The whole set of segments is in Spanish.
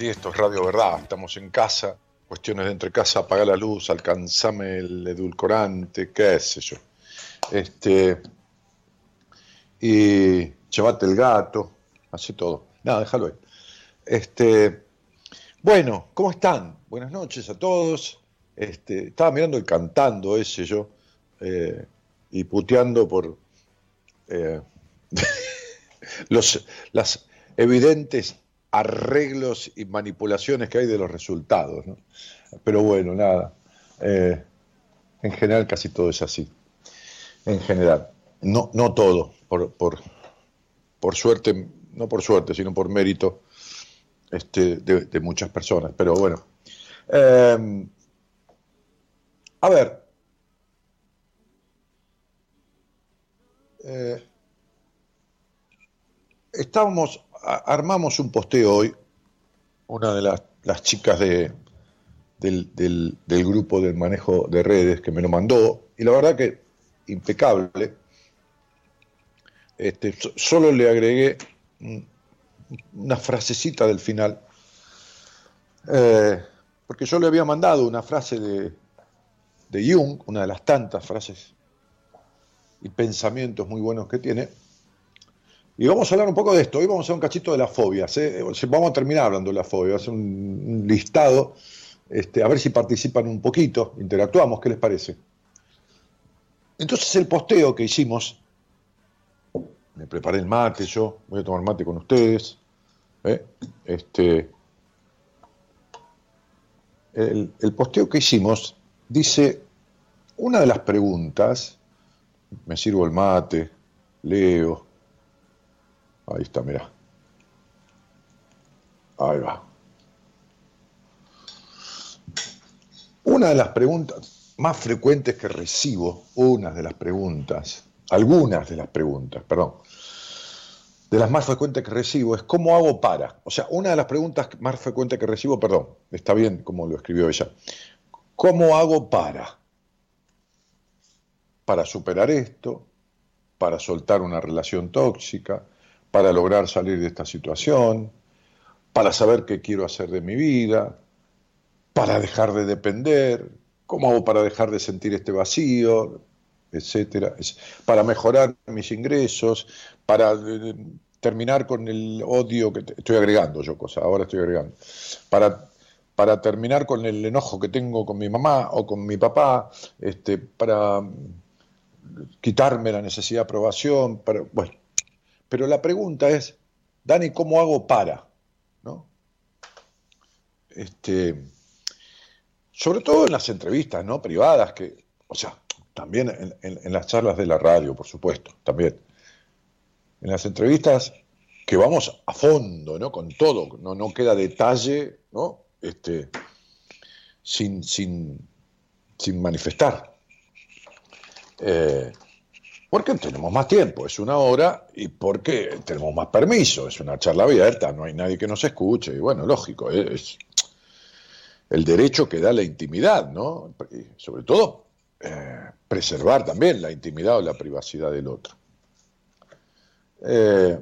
aquí esto es Radio Verdad, estamos en casa, cuestiones de entre casa, apaga la luz, alcanzame el edulcorante, qué sé yo. Este, y llevate el gato, así todo. Nada, déjalo ahí. Este, bueno, ¿cómo están? Buenas noches a todos. Este, estaba mirando el cantando ese yo eh, y puteando por eh, los, las evidentes arreglos y manipulaciones que hay de los resultados. Pero bueno, nada. eh, en general casi todo es así. En general. No, no todo, por, por, por suerte, no por suerte, sino por mérito este, de, muchas personas. Pero bueno. Eh, a ver. Eh, estábamos, armamos un posteo hoy, una de las, chicas de, del, del- del grupo de manejo de redes que me lo mandó, y la verdad que impecable. este, solo le agregué una frasecita del final, eh, porque yo le había mandado una frase de Jung, una de las tantas frases y pensamientos muy buenos que tiene, y vamos a hablar un poco de esto. Hoy vamos a hacer un cachito de las fobias. ¿eh? Vamos a terminar hablando de las fobias. Hacer un, listado. Este, a ver si participan un poquito. Interactuamos. ¿Qué les parece? Entonces, el posteo que hicimos. Me preparé el mate yo. Voy a tomar mate con ustedes. ¿eh? Este, el posteo que hicimos dice. Una de las preguntas. Me sirvo el mate. Leo Ahí está, mira. Ahí va. Una de las preguntas más frecuentes que recibo, una de las preguntas, algunas de las preguntas, perdón, de las más frecuentes que recibo es ¿cómo hago para? O sea, una de las preguntas más frecuentes que recibo, perdón, está bien como lo escribió ella, ¿cómo hago para? Para superar esto, para soltar una relación tóxica, para lograr salir de esta situación, para saber qué quiero hacer de mi vida, para dejar de depender, cómo hago para dejar de sentir este vacío, etcétera, para mejorar mis ingresos, para eh, terminar con el odio que estoy agregando yo cosas, ahora estoy agregando, para para terminar con el enojo que tengo con mi mamá o con mi papá, este, para quitarme la necesidad de aprobación, para, bueno, pero la pregunta es, Dani, ¿cómo hago para? ¿No? Este, sobre todo en las entrevistas ¿no? privadas, que, o sea, también en, las charlas de la radio, por supuesto, también. En las entrevistas que vamos a fondo, ¿no? Con todo, no, no queda detalle, ¿no? Este, sin, sin, sin manifestar. Eh, porque tenemos más tiempo, es una hora, y porque tenemos más permiso, es una charla abierta, no hay nadie que nos escuche, y bueno, lógico, es el derecho que da la intimidad, ¿no? Y sobre todo, eh, preservar también la intimidad o la privacidad del otro. Eh,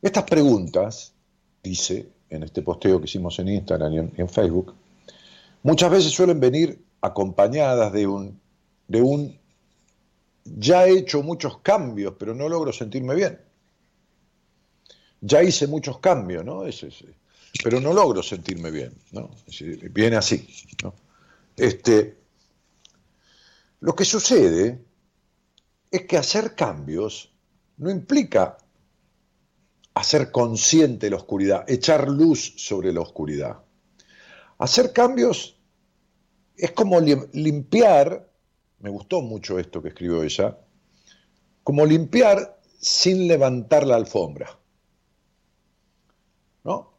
estas preguntas, dice en este posteo que hicimos en Instagram y en, Facebook, muchas veces suelen venir acompañadas de un, de un ya he hecho muchos cambios, pero no logro sentirme bien. Ya hice muchos cambios, ¿no? pero no logro sentirme bien, ¿no? Viene así, ¿no? Este, lo que sucede es que hacer cambios no implica hacer consciente la oscuridad, echar luz sobre la oscuridad. Hacer cambios es como limpiar me gustó mucho esto que escribió ella, como limpiar sin levantar la alfombra. ¿No?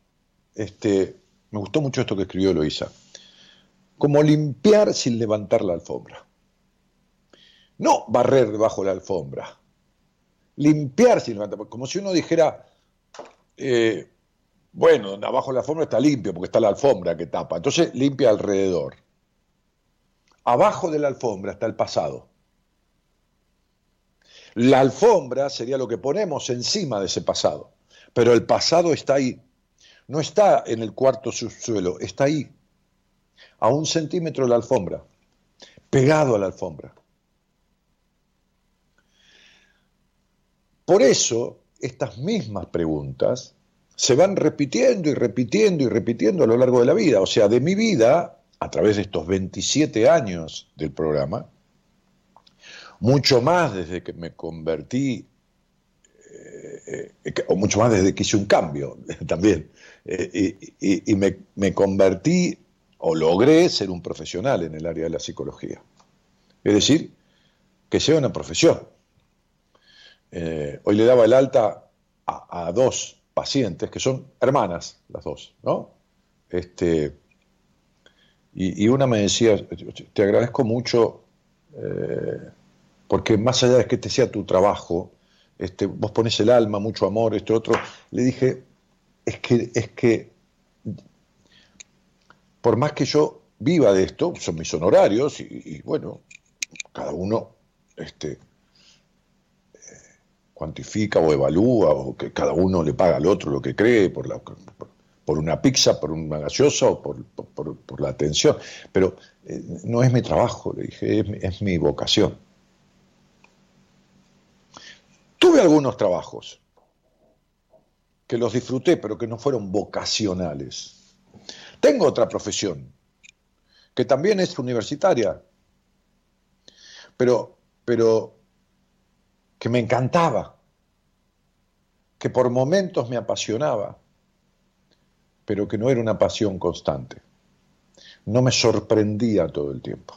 Este, me gustó mucho esto que escribió Eloisa. Como limpiar sin levantar la alfombra. No barrer debajo de la alfombra. Limpiar sin levantar. Como si uno dijera, eh, bueno, abajo de la alfombra está limpio porque está la alfombra que tapa. Entonces limpia alrededor. Abajo de la alfombra está el pasado. La alfombra sería lo que ponemos encima de ese pasado, pero el pasado está ahí. No está en el cuarto subsuelo, está ahí, a un centímetro de la alfombra, pegado a la alfombra. Por eso, estas mismas preguntas se van repitiendo y repitiendo y repitiendo a lo largo de la vida. O sea, de mi vida a través de estos 27 años del programa, mucho más desde que me convertí, eh, eh, o mucho más desde que hice un cambio también, eh, y, me, convertí o logré ser un profesional en el área de la psicología. Es decir, que sea una profesión. hoy le daba el alta a, a, dos pacientes que son hermanas, las dos, ¿no? Este, y, una me decía, te agradezco mucho, eh, porque más allá de que este sea tu trabajo, este, vos pones el alma, mucho amor, este otro, le dije, es que, es que, por más que yo viva de esto, son mis honorarios, y, bueno, cada uno este, cuantifica o evalúa o que cada uno le paga al otro lo que cree por, la, por, una pizza, por una gaseosa o por, la atención. Pero eh, no es mi trabajo, le dije, es, es mi vocación. Tuve algunos trabajos que los disfruté, pero que no fueron vocacionales. Tengo otra profesión, que también es universitaria, pero, pero que me encantaba, que por momentos me apasionaba, pero que no era una pasión constante. No me sorprendía todo el tiempo.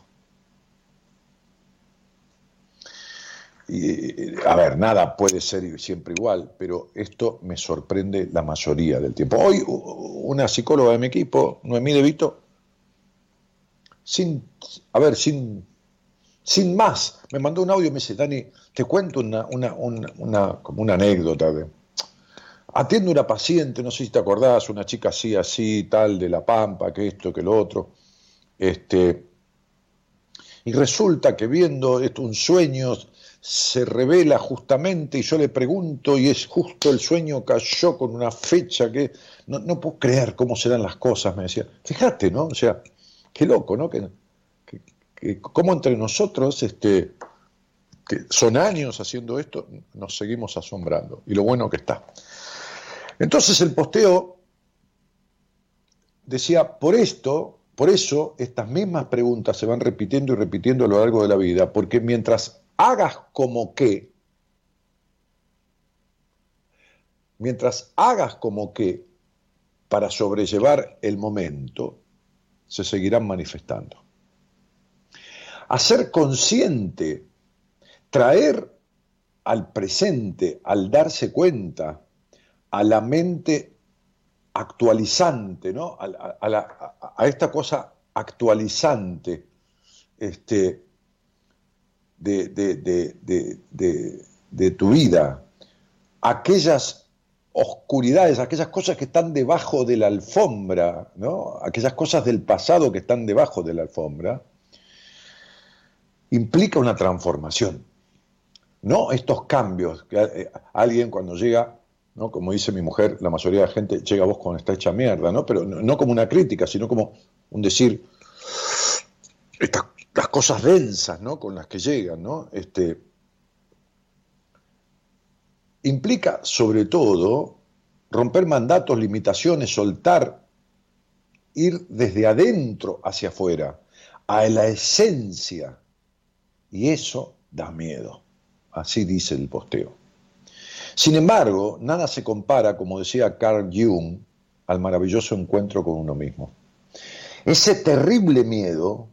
Y, a ver, nada puede ser siempre igual, pero esto me sorprende la mayoría del tiempo. Hoy una psicóloga de mi equipo, Noemí De Vito, sin, a ver, sin sin más, me mandó un audio y me dice, Dani, te cuento una, una, una, como una anécdota. De, atiendo una paciente, no sé si te acordás, una chica así, así, tal, de La Pampa, que esto, que lo otro. Este, y resulta que viendo esto, un sueño se revela justamente y yo le pregunto y es justo el sueño cayó con una fecha que no, puedo creer cómo serán las cosas, me decía. Fíjate, ¿no? O sea, qué loco, ¿no? Que, cómo entre nosotros, este, que son años haciendo esto, nos seguimos asombrando. Y lo bueno que está. Entonces el posteo decía, por esto, por eso estas mismas preguntas se van repitiendo y repitiendo a lo largo de la vida, porque mientras hagas como que, mientras hagas como que para sobrellevar el momento, se seguirán manifestando. Hacer consciente, traer al presente, al darse cuenta, a la mente actualizante, ¿no? a, esta cosa actualizante este, de, de, tu vida, aquellas oscuridades, aquellas cosas que están debajo de la alfombra, ¿no? aquellas cosas del pasado que están debajo de la alfombra, implica una transformación. No estos cambios que eh, alguien cuando llega, ¿no? como dice mi mujer, la mayoría de la gente llega a vos con esta hecha mierda, ¿no? pero no, como una crítica, sino como un decir, estas, las cosas densas ¿no? con las que llegan, ¿no? Este, implica sobre todo romper mandatos, limitaciones, soltar, ir desde adentro hacia afuera, a la esencia y eso da miedo. Así dice el posteo. Sin embargo, nada se compara, como decía Carl Jung, al maravilloso encuentro con uno mismo. Ese terrible miedo,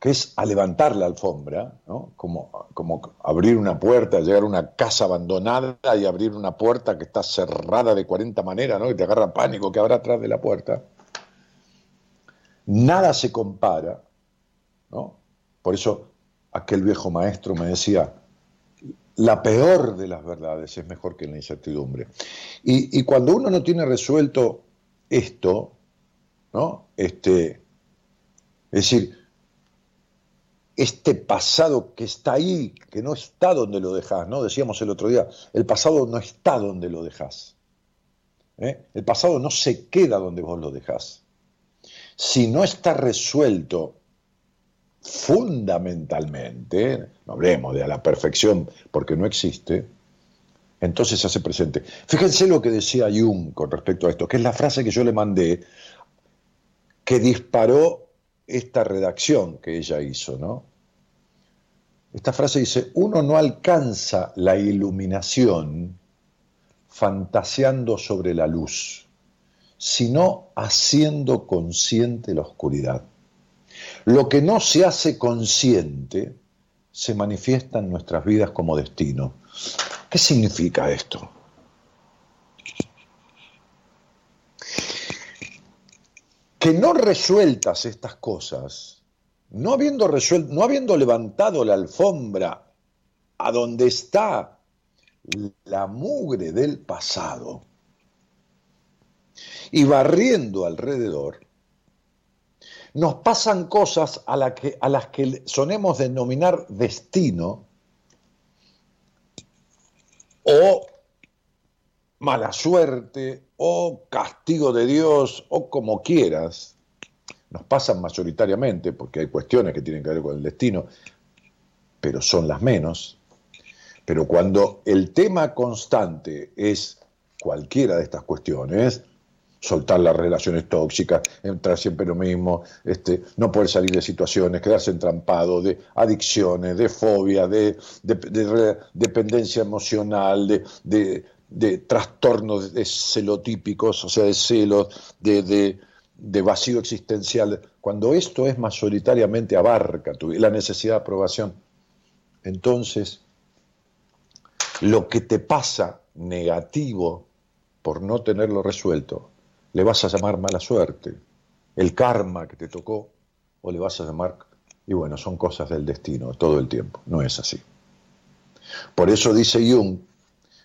que es a levantar la alfombra, como, como abrir una puerta, llegar a una casa abandonada y abrir una puerta que está cerrada de 40 maneras, ¿no? que te agarra pánico que habrá atrás de la puerta. Nada se compara, ¿no? Por eso aquel viejo maestro me decía, la peor de las verdades es mejor que la incertidumbre. Y, cuando uno no tiene resuelto esto, ¿no? Este, es decir, este pasado que está ahí, que no está donde lo dejas, ¿no? Decíamos el otro día, el pasado no está donde lo dejas. ¿eh? El pasado no se queda donde vos lo dejas. Si no está resuelto fundamentalmente, no hablemos de a la perfección porque no existe, entonces se hace presente. Fíjense lo que decía Jung con respecto a esto, que es la frase que yo le mandé que disparó esta redacción que ella hizo, ¿no? Esta frase dice, uno no alcanza la iluminación fantaseando sobre la luz, sino haciendo consciente la oscuridad. Lo que no se hace consciente se manifiesta en nuestras vidas como destino. ¿Qué significa esto? Que no resueltas estas cosas, no habiendo, resuelto, no habiendo levantado la alfombra a donde está la mugre del pasado y barriendo alrededor, nos pasan cosas a, las que sonemos denominar destino o mala suerte, o castigo de Dios, o como quieras, nos pasan mayoritariamente, porque hay cuestiones que tienen que ver con el destino, pero son las menos. Pero cuando el tema constante es cualquiera de estas cuestiones, soltar las relaciones tóxicas, entrar siempre lo mismo, este, no poder salir de situaciones, quedarse entrampado, de adicciones, de fobia, de, dependencia emocional, de, de, trastornos de celotípicos, o sea, de celos, de, vacío existencial. Cuando esto es mayoritariamente abarca tu, la necesidad de aprobación, entonces lo que te pasa negativo por no tenerlo resuelto le vas a llamar mala suerte, el karma que te tocó, o le vas a llamar, y bueno, son cosas del destino todo el tiempo, no es así. Por eso dice Jung,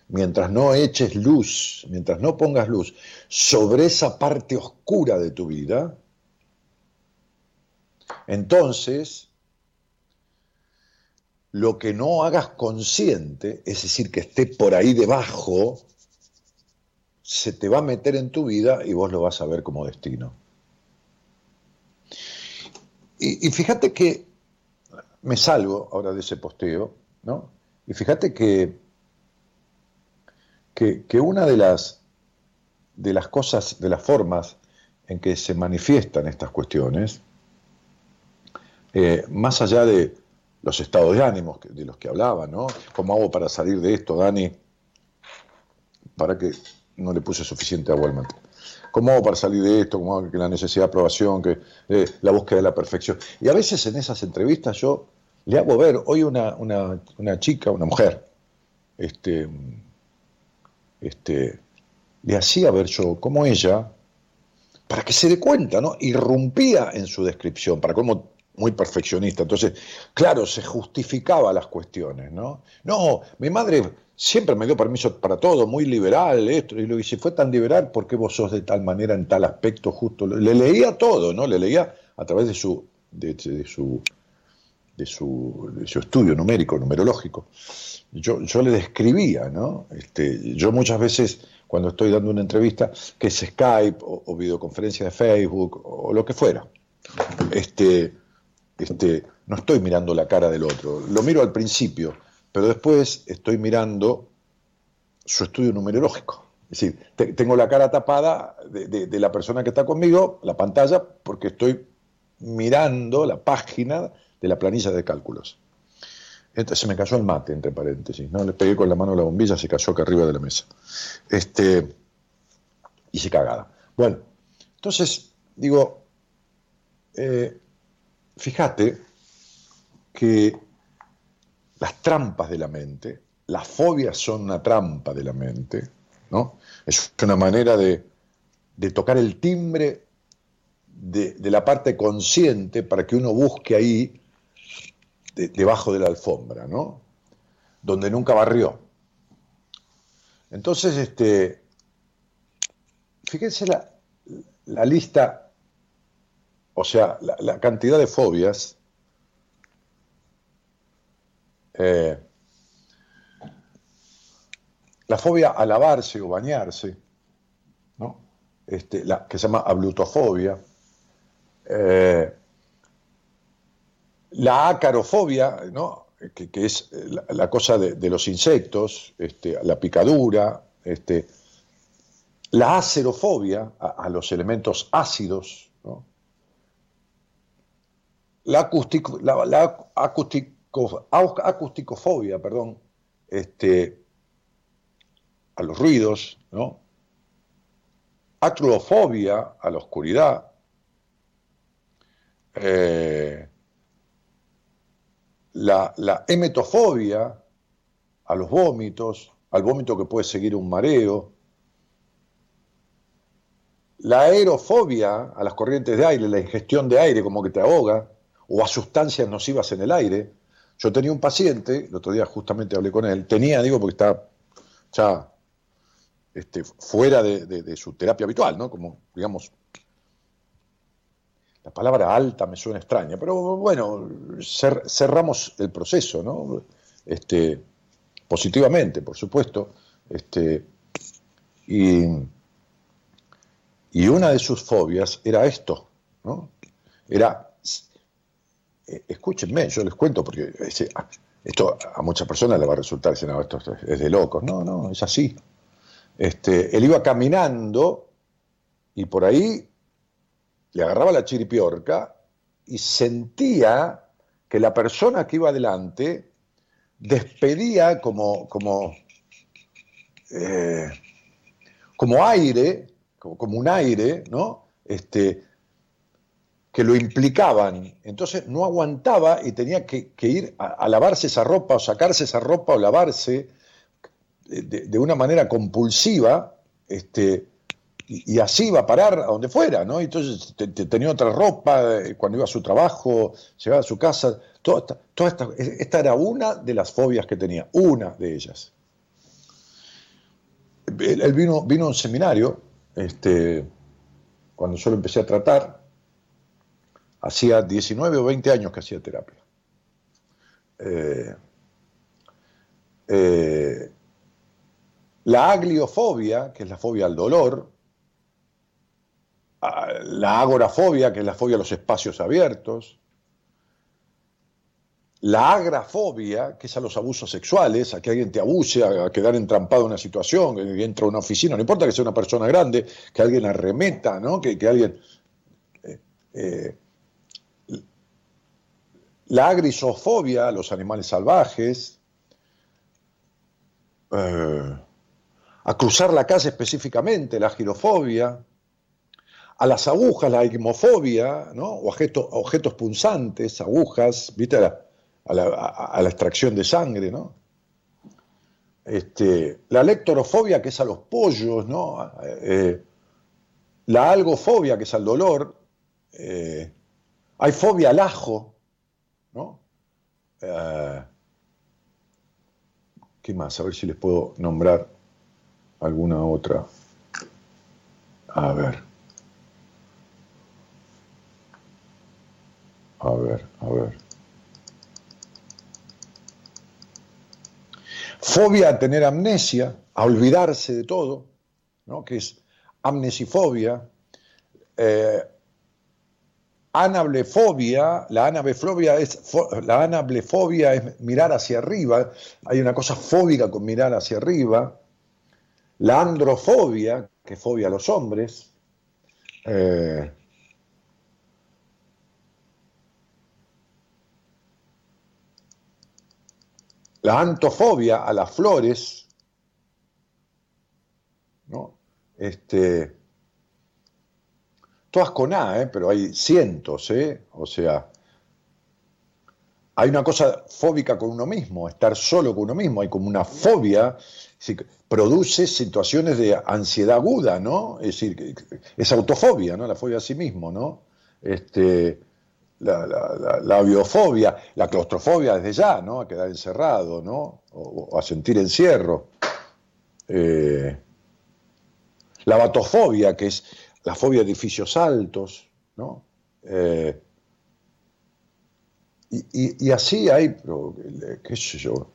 mientras no eches luz, mientras no pongas luz sobre esa parte oscura de tu vida, entonces lo que no hagas consciente, es decir, que esté por ahí debajo, se te va a meter en tu vida y vos lo vas a ver como destino. Y, fíjate que me salgo ahora de ese posteo, ¿no? Y fíjate que, que, una de las, de las cosas, de las formas en que se manifiestan estas cuestiones, eh, más allá de los estados de ánimo de los que hablaba, ¿no? ¿Cómo hago para salir de esto, Dani? Para que no le puse suficiente agua al. ¿Cómo hago para salir de esto? ¿Cómo hago que la necesidad de aprobación, que eh, la búsqueda de la perfección? Y a veces en esas entrevistas yo le hago ver, hoy una, una, chica, una mujer, este, este, le hacía ver yo cómo ella, para que se dé cuenta, ¿no? Irrumpía en su descripción, para cómo muy perfeccionista. Entonces, claro, se justificaba las cuestiones, ¿no? No, mi madre siempre me dio permiso para todo, muy liberal, esto, y lo que si fue tan liberal, ¿por qué vos sos de tal manera en tal aspecto justo? Le leía todo, ¿no? Le leía a través de su, de, su, de su, estudio numérico, numerológico. Yo, yo le describía, ¿no? Este, yo muchas veces, cuando estoy dando una entrevista, que es Skype o, videoconferencia de Facebook o, lo que fuera, este, este, no estoy mirando la cara del otro, lo miro al principio pero después estoy mirando su estudio numerológico. Es decir, tengo la cara tapada de, la persona que está conmigo, la pantalla, porque estoy mirando la página de la planilla de cálculos. Entonces se me cayó el mate, entre paréntesis, ¿no? Le pegué con la mano la bombilla, se cayó acá arriba de la mesa. Este, hice cagada. Bueno, entonces, digo, eh, fíjate que las trampas de la mente, las fobias son una trampa de la mente, ¿no? Es una manera de, tocar el timbre de, la parte consciente para que uno busque ahí debajo de la alfombra, ¿no? Donde nunca barrió. Entonces, este, fíjense la, lista, o sea, la cantidad de fobias eh, la fobia a lavarse o bañarse, ¿no? este, la, que se llama ablutofobia, eh, la acarofobia, ¿no? que, es la, cosa de, los insectos, este, la picadura, este, la acerofobia a, los elementos ácidos, ¿no? la, acústico, la, la acusticofobia, perdón, este, a los ruidos, ¿no? Acrofobia a la oscuridad, eh, la, la, emetofobia a los vómitos, al vómito que puede seguir un mareo, la aerofobia a las corrientes de aire, la ingestión de aire como que te ahoga, o a sustancias nocivas en el aire, yo tenía un paciente, el otro día justamente hablé con él, tenía, digo, porque está ya este, fuera de, su terapia habitual, ¿no? Como, digamos, la palabra alta me suena extraña, pero bueno, cerramos el proceso, ¿no? Este, positivamente, por supuesto. Este, y, una de sus fobias era esto, ¿no? Era, escúchenme, yo les cuento, porque esto a muchas personas le va a resultar, dicen, no, esto es de locos. No, no, es así. Este, él iba caminando y por ahí le agarraba la chiripiorca y sentía que la persona que iba adelante despedía como, como, eh, como aire, como, un aire, ¿no? Este, que lo implicaban. Entonces no aguantaba y tenía que, ir a, lavarse esa ropa o sacarse esa ropa o lavarse de, una manera compulsiva, este, y, así iba a parar a donde fuera, ¿no? Entonces tenía otra ropa eh, cuando iba a su trabajo, llegaba a su casa, toda esta, esta, era una de las fobias que tenía, una de ellas. Él, vino, vino a un seminario, este, cuando yo lo empecé a tratar, hacía 19 o 20 años que hacía terapia. Eh, eh, la agliofobia, que es la fobia al dolor, la agorafobia, que es la fobia a los espacios abiertos, la agrafobia, que es a los abusos sexuales, a que alguien te abuse, a quedar entrampado en una situación, que entra a una oficina, no importa que sea una persona grande, que alguien arremeta, ¿no? que, alguien... Eh, eh, la agrisofobia, los animales salvajes, eh, a cruzar la calle específicamente, la girofobia, a las agujas, la hemofobia, ¿no? o objetos, objetos punzantes, agujas, ¿viste? A la, extracción de sangre, ¿no? Este, la lectorofobia, que es a los pollos, ¿no? Eh, la algofobia, que es al dolor. Eh, hay fobia al ajo, ¿no? Eh, ¿Qué más? A ver si les puedo nombrar alguna otra. A ver. A ver, a ver. Fobia a tener amnesia, a olvidarse de todo, ¿no? que es amnesifobia. Eh, anablefobia, la anablefobia es, la anablefobia es mirar hacia arriba, hay una cosa fóbica con mirar hacia arriba la androfobia, que fobia a los hombres, eh, la antofobia a las flores, ¿no? Este, todas con A, ¿eh? pero hay cientos, ¿eh? o sea, hay una cosa fóbica con uno mismo, estar solo con uno mismo, hay como una fobia, produce situaciones de ansiedad aguda, ¿no? Es decir, es autofobia, ¿no? La fobia a sí mismo, ¿no? Este, la, biofobia, la claustrofobia desde ya, ¿no? A quedar encerrado, ¿no? O, a sentir encierro. Eh, la batofobia, que es la fobia de edificios altos, ¿no? Eh, y, así hay, qué sé yo,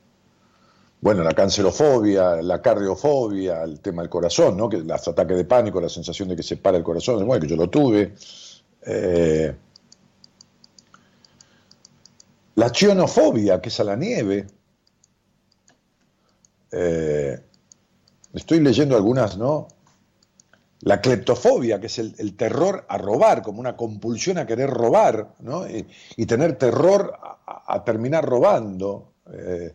bueno, la cancerofobia, la cardiofobia, el tema del corazón, ¿no? Que los ataques de pánico, la sensación de que se para el corazón, bueno, que yo lo tuve. Eh, la chionofobia, que es a la nieve. Eh, estoy leyendo algunas, ¿no? La cleptofobia, que es el, terror a robar, como una compulsión a querer robar, ¿no? Y, tener terror a, terminar robando. Eh,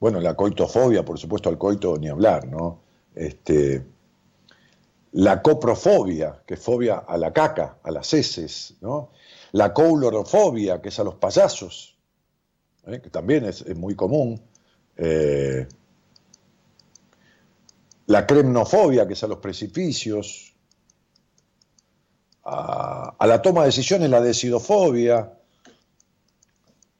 bueno, la coitofobia, por supuesto, al coito ni hablar, ¿no? Este, la coprofobia, que es fobia a la caca, a las heces, ¿no? La coulorofobia, que es a los payasos, ¿eh? que también es, muy común. Eh, la cremnofobia, que es a los precipicios, a, la toma de decisiones, la decidofobia,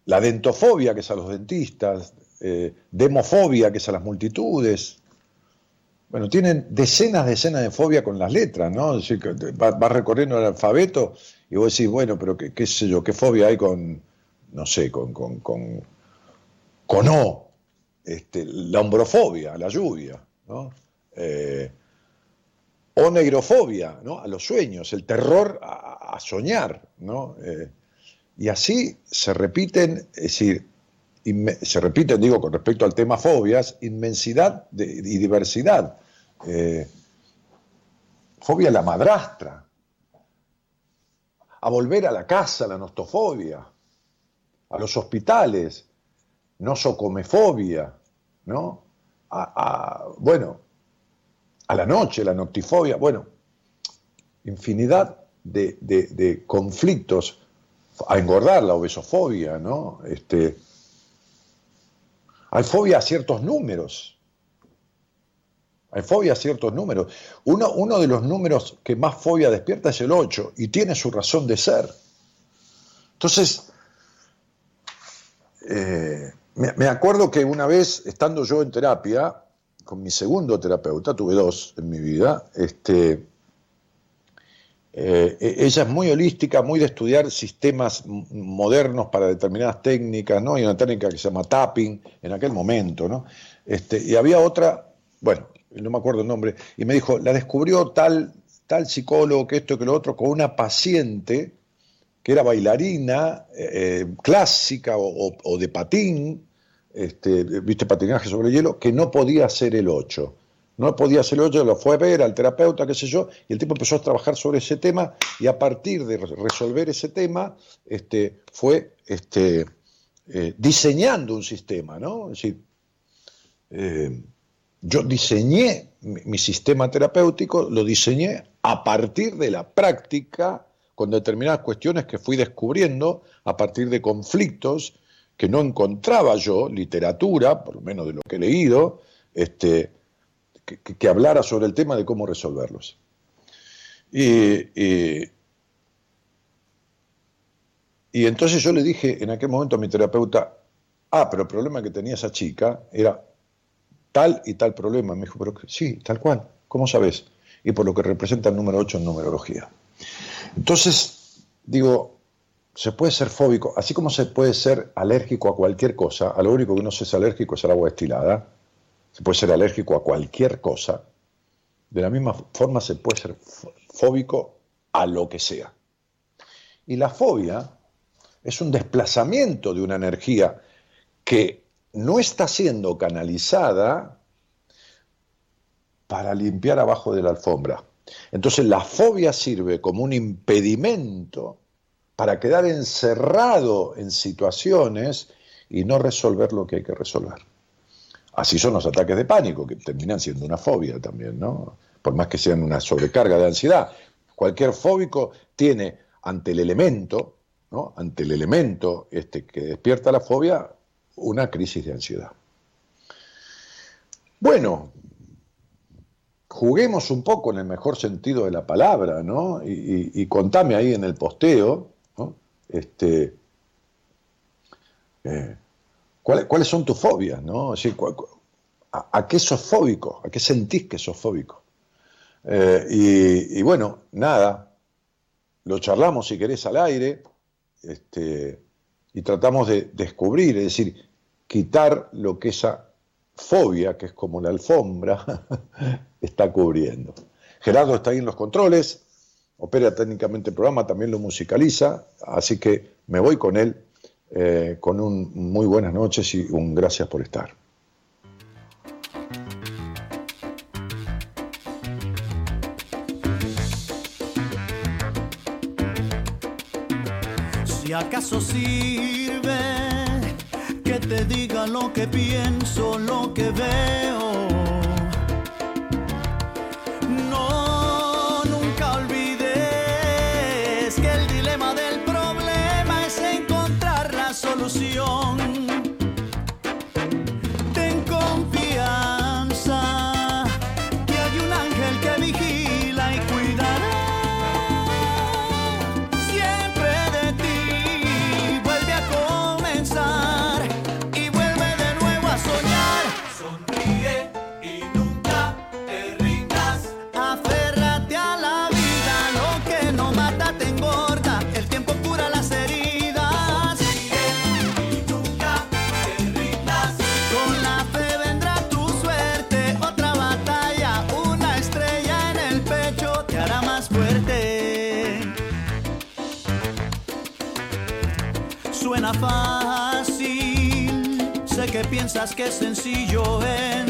la dentofobia, que es a los dentistas, eh, demofobia, que es a las multitudes. Bueno, tienen decenas, decenas de fobia con las letras, ¿no? Vas recorriendo el alfabeto y vos decís, bueno, pero qué, sé yo, qué fobia hay con, no sé, con, con, con, con O, este, la hombrofobia, la lluvia, ¿no? Eh, o negrofobia, ¿no? a los sueños, el terror a, soñar. ¿no? Eh, y así se repiten, es decir, se repiten, digo, con respecto al tema fobias, inmensidad y diversidad. Eh, fobia a la madrastra, a volver a la casa, la nostofobia, a los hospitales, ¿no? A, bueno, a la noche, la noctifobia, bueno, infinidad de, conflictos, a engordar la obesofobia, ¿no? Este, hay fobia a ciertos números. Hay fobia a ciertos números. Uno, uno, de los números que más fobia despierta es el 8 y tiene su razón de ser. Entonces, eh, me, acuerdo que una vez, estando yo en terapia, con mi segundo terapeuta, tuve dos en mi vida, este, eh, e, ella es muy holística, muy de estudiar sistemas modernos para determinadas técnicas, ¿no? Hay una técnica que se llama tapping en aquel momento, ¿no? Este, y había otra, bueno, no me acuerdo el nombre, y me dijo, la descubrió tal, tal psicólogo, que esto, que lo otro, con una paciente que era bailarina eh, eh, clásica o, de patín, este, viste, patinaje sobre hielo, que no podía hacer el 8. No podía hacer el 8, lo fue a ver al terapeuta, qué sé yo, y el tipo empezó a trabajar sobre ese tema y a partir de resolver ese tema este, fue este, eh, diseñando un sistema, ¿no? Es decir, yo diseñé mi, sistema terapéutico, lo diseñé a partir de la práctica con determinadas cuestiones que fui descubriendo a partir de conflictos que no encontraba yo, literatura, por lo menos de lo que he leído, este, que, hablara sobre el tema de cómo resolverlos. Y, y, entonces yo le dije en aquel momento a mi terapeuta, ah, pero el problema que tenía esa chica era tal y tal problema. Me dijo, pero sí, tal cual, ¿cómo sabes? Y por lo que representa el número 8 en numerología. Entonces, digo, se puede ser fóbico, así como se puede ser alérgico a cualquier cosa, a lo único que no se es alérgico es al agua destilada, se puede ser alérgico a cualquier cosa, de la misma forma se puede ser fóbico a lo que sea. Y la fobia es un desplazamiento de una energía que no está siendo canalizada para limpiar abajo de la alfombra. Entonces la fobia sirve como un impedimento para quedar encerrado en situaciones y no resolver lo que hay que resolver. Así son los ataques de pánico, que terminan siendo una fobia también, ¿no? Por más que sean una sobrecarga de ansiedad. Cualquier fóbico tiene ante el elemento, ¿no? Ante el elemento este, que despierta la fobia, una crisis de ansiedad. Bueno, juguemos un poco en el mejor sentido de la palabra, ¿no? Y, contame ahí en el posteo. Este, eh, ¿cuáles, son tus fobias, ¿no? a, qué sos fóbico? ¿A qué sentís que sos fóbico? Eh, y, bueno, nada, lo charlamos si querés al aire, este, y tratamos de descubrir, es decir, quitar lo que esa fobia, que es como la alfombra, está cubriendo. Gerardo está ahí en los controles, opera técnicamente el programa, también lo musicaliza, así que me voy con él eh, con un muy buenas noches y un gracias por estar. Si acaso sirve te diga lo que pienso, lo que veo. Piensas que es sencillo en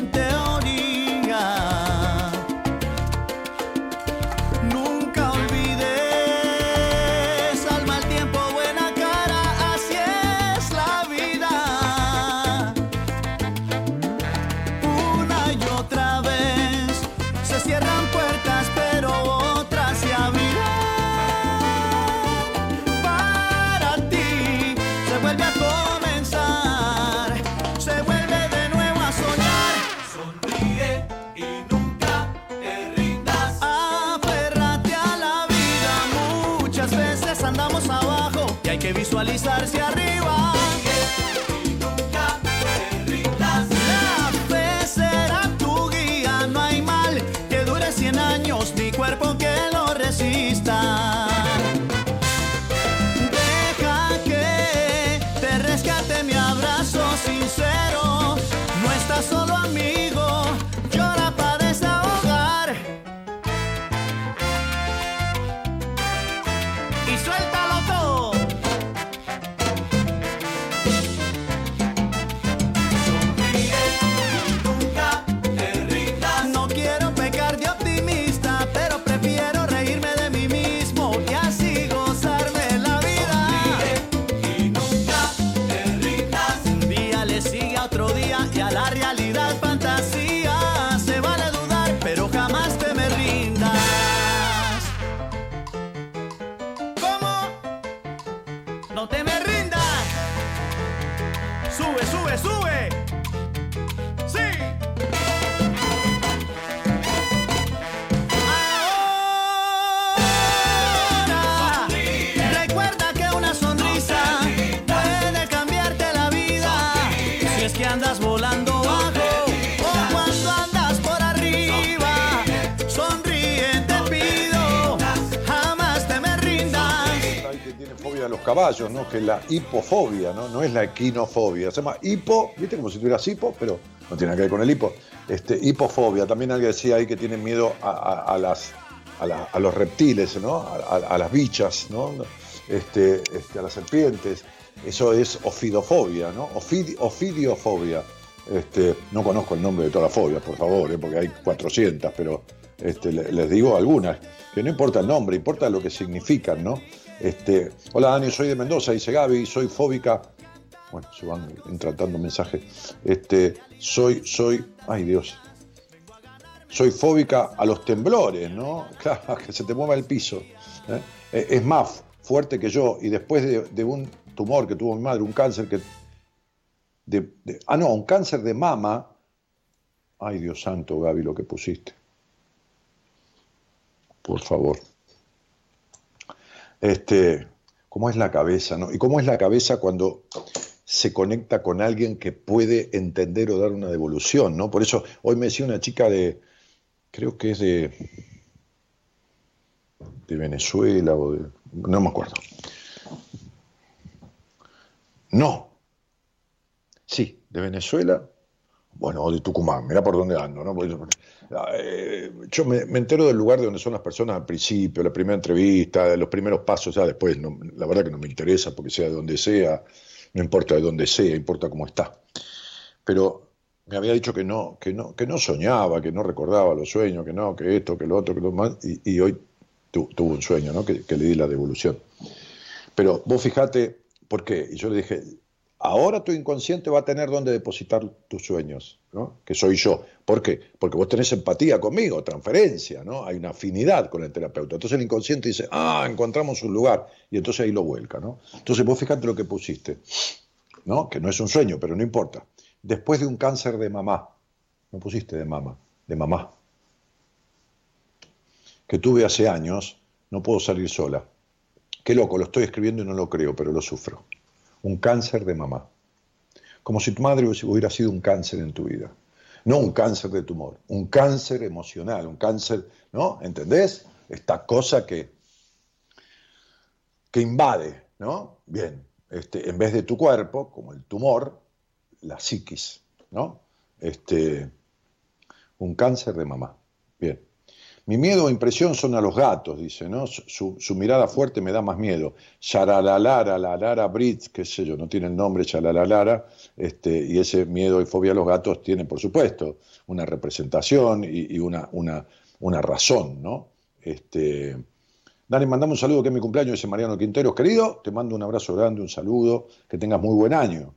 ¿no? Que la hipofobia, ¿no? No es la equinofobia. Se llama hipo, ¿viste? Como si tuvieras hipo, pero no tiene nada que ver con el hipo. Este, hipofobia. También alguien decía ahí que tiene miedo a, a- las, a, los reptiles, ¿no? A, las bichas, ¿no? Este, este, a las serpientes. Eso es ofidofobia, ¿no? Ofidi- ofidiofobia. Este, no conozco el nombre de todas las fobias, por favor, ¿eh? porque hay 400, pero este, le- les digo algunas, que no importa el nombre, importa lo que significan, ¿no? Este, hola Dani, soy de Mendoza, dice Gaby, soy fóbica. Bueno, se van tratando mensajes. Este, soy, soy, ay Dios, soy fóbica a los temblores, ¿no? Claro, que se te mueva el piso. ¿eh? Eh, Es más fuerte que yo y después de, un tumor que tuvo mi madre, un cáncer que... ah, no, un cáncer de mama. Ay, Dios santo, Gaby, lo que pusiste. Por favor. Este, ¿cómo es la cabeza, no? Y cómo es la cabeza cuando se conecta con alguien que puede entender o dar una devolución, ¿no? Por eso hoy me decía una chica de, creo que es de, de Venezuela o de, no me acuerdo. No. Sí, de Venezuela. Bueno, de Tucumán, mira por dónde ando, ¿no? Porque, eh, yo me, me entero del lugar de donde son las personas al principio, la primera entrevista, los primeros pasos, ya después, no- la verdad que no me interesa porque sea de donde sea, no importa de dónde sea, importa cómo está. Pero me había dicho que no, que no, que no soñaba, que no recordaba los sueños, que no, que esto, que lo otro, que lo más, y, y hoy tu- tuvo un sueño, ¿no? Que, que le di la devolución. Pero vos fijate, ¿por qué? Y yo le dije, ahora tu inconsciente va a tener donde depositar tus sueños, ¿no? Que soy yo. ¿Por qué? Porque vos tenés empatía conmigo, transferencia, ¿no? Hay una afinidad con el terapeuta. Entonces el inconsciente dice, ah, encontramos un lugar, y entonces ahí lo vuelca, ¿no? Entonces vos fíjate lo que pusiste, ¿no? Que no es un sueño, pero no importa. Después de un cáncer de mamá, no pusiste de mamá, de mamá, que tuve hace años, no puedo salir sola. Qué loco, lo estoy escribiendo y no lo creo, pero lo sufro. Un cáncer de mamá. Como si tu madre hubiera sido un cáncer en tu vida. No un cáncer de tumor, un cáncer emocional, un cáncer, ¿no? ¿Entendés? Esta cosa que, que invade, ¿no? Bien, este, en vez de tu cuerpo, como el tumor, la psiquis, ¿no? Este, un cáncer de mamá. Bien. Mi miedo o impresión son a los gatos, dice, ¿no? Su, mirada fuerte me da más miedo. Yaralalara, la Lara Brits, qué sé yo, no tiene el nombre, Yaralalara, este, y ese miedo y fobia a los gatos tiene, por supuesto, una representación y, una, una, una, razón, ¿no? Este, Dani, mandame un saludo que es mi cumpleaños, dice Mariano Quintero. Querido, te mando un abrazo grande, un saludo, que tengas muy buen año.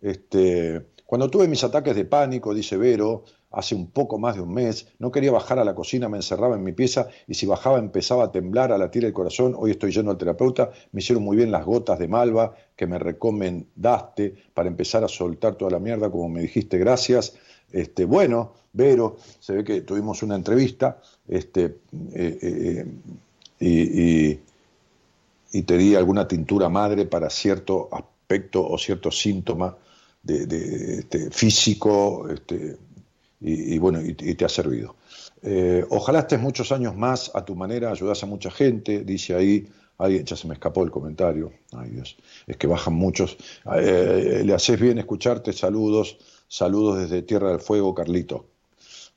Este, cuando tuve mis ataques de pánico, dice Vero, hace un poco más de un mes, no quería bajar a la cocina, me encerraba en mi pieza y si bajaba empezaba a temblar, a latir el corazón. Hoy estoy yendo al terapeuta, me hicieron muy bien las gotas de malva que me recomendaste para empezar a soltar toda la mierda, como me dijiste, gracias. Este, bueno, Vero, se ve que tuvimos una entrevista este, eh, eh, y, te di alguna tintura madre para cierto aspecto o cierto síntoma de, este, físico, este, y, bueno, y, te ha servido. Eh, ojalá estés muchos años más a tu manera, ayudas a mucha gente, dice ahí, alguien, ya se me escapó el comentario, ay Dios, es que bajan muchos, eh, le haces bien escucharte, saludos, saludos desde Tierra del Fuego, Carlito,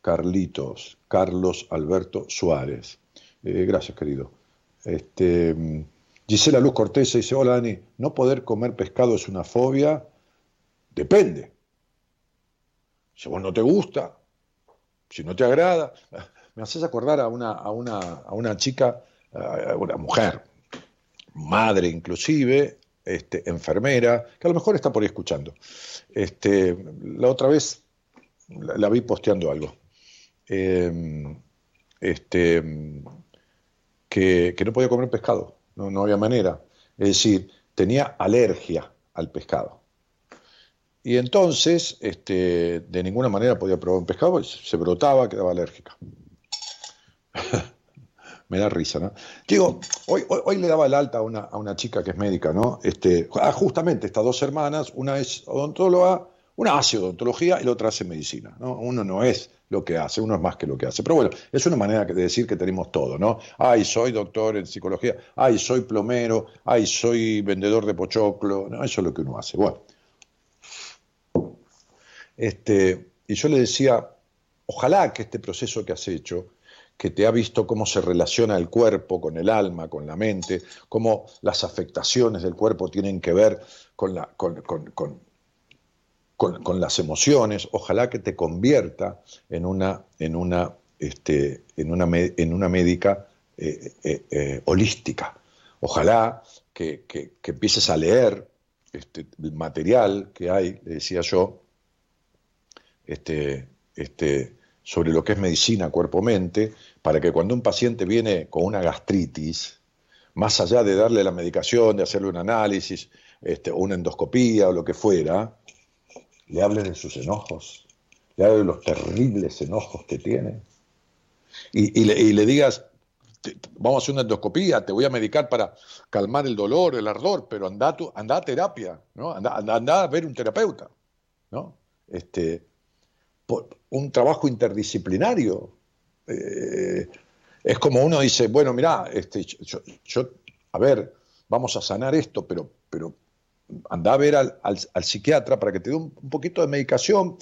Carlitos, Carlos Alberto Suárez, eh, gracias querido. Este, Gisela Luz Cortés dice, hola Dani, no poder comer pescado es una fobia, depende, si vos no te gusta, si no te agrada, me haces acordar a una, a una, a una chica, a una mujer, madre inclusive, este, enfermera, que a lo mejor está por ahí escuchando. Este, la otra vez la, vi posteando algo. Em, este, que, no podía comer pescado, no, no había manera. Es decir, tenía alergia al pescado. Y entonces, este, de ninguna manera podía probar un pescado, se brotaba, quedaba alérgica. Me da risa, ¿no? Digo, hoy, hoy, le daba el alta a una, a una, chica que es médica, ¿no? Este, ah, justamente estas dos hermanas, una es odontóloga, una hace odontología y la otra hace medicina, ¿no? Uno no es lo que hace, uno es más que lo que hace. Pero bueno, es una manera de decir que tenemos todo, ¿no? Ay, soy doctor en psicología, ay, soy plomero, ay, soy vendedor de pochoclo, ¿no? Eso es lo que uno hace. Bueno, este, y yo le decía, ojalá que este proceso que has hecho, que te ha visto cómo se relaciona el cuerpo con el alma, con la mente, cómo las afectaciones del cuerpo tienen que ver con, la, con, las emociones, ojalá que te convierta en una, en una, este, en una, en una médica eh, eh, eh, holística. Ojalá que, que, empieces a leer este, el material que hay, le decía yo, este, este, sobre lo que es medicina cuerpo-mente, para que cuando un paciente viene con una gastritis, más allá de darle la medicación, de hacerle un análisis, este, una endoscopía o lo que fuera, le hable de sus enojos, le hable de los terribles enojos que tiene, y, le, digas, vamos a hacer una endoscopía, te voy a medicar para calmar el dolor, el ardor, pero anda, anda a terapia, ¿no? Anda, anda, a ver un terapeuta, ¿no? Este, un trabajo interdisciplinario. Eh, es como uno dice, bueno, mira, este, yo, a ver, vamos a sanar esto, pero, pero anda a ver al, psiquiatra para que te dé un, poquito de medicación,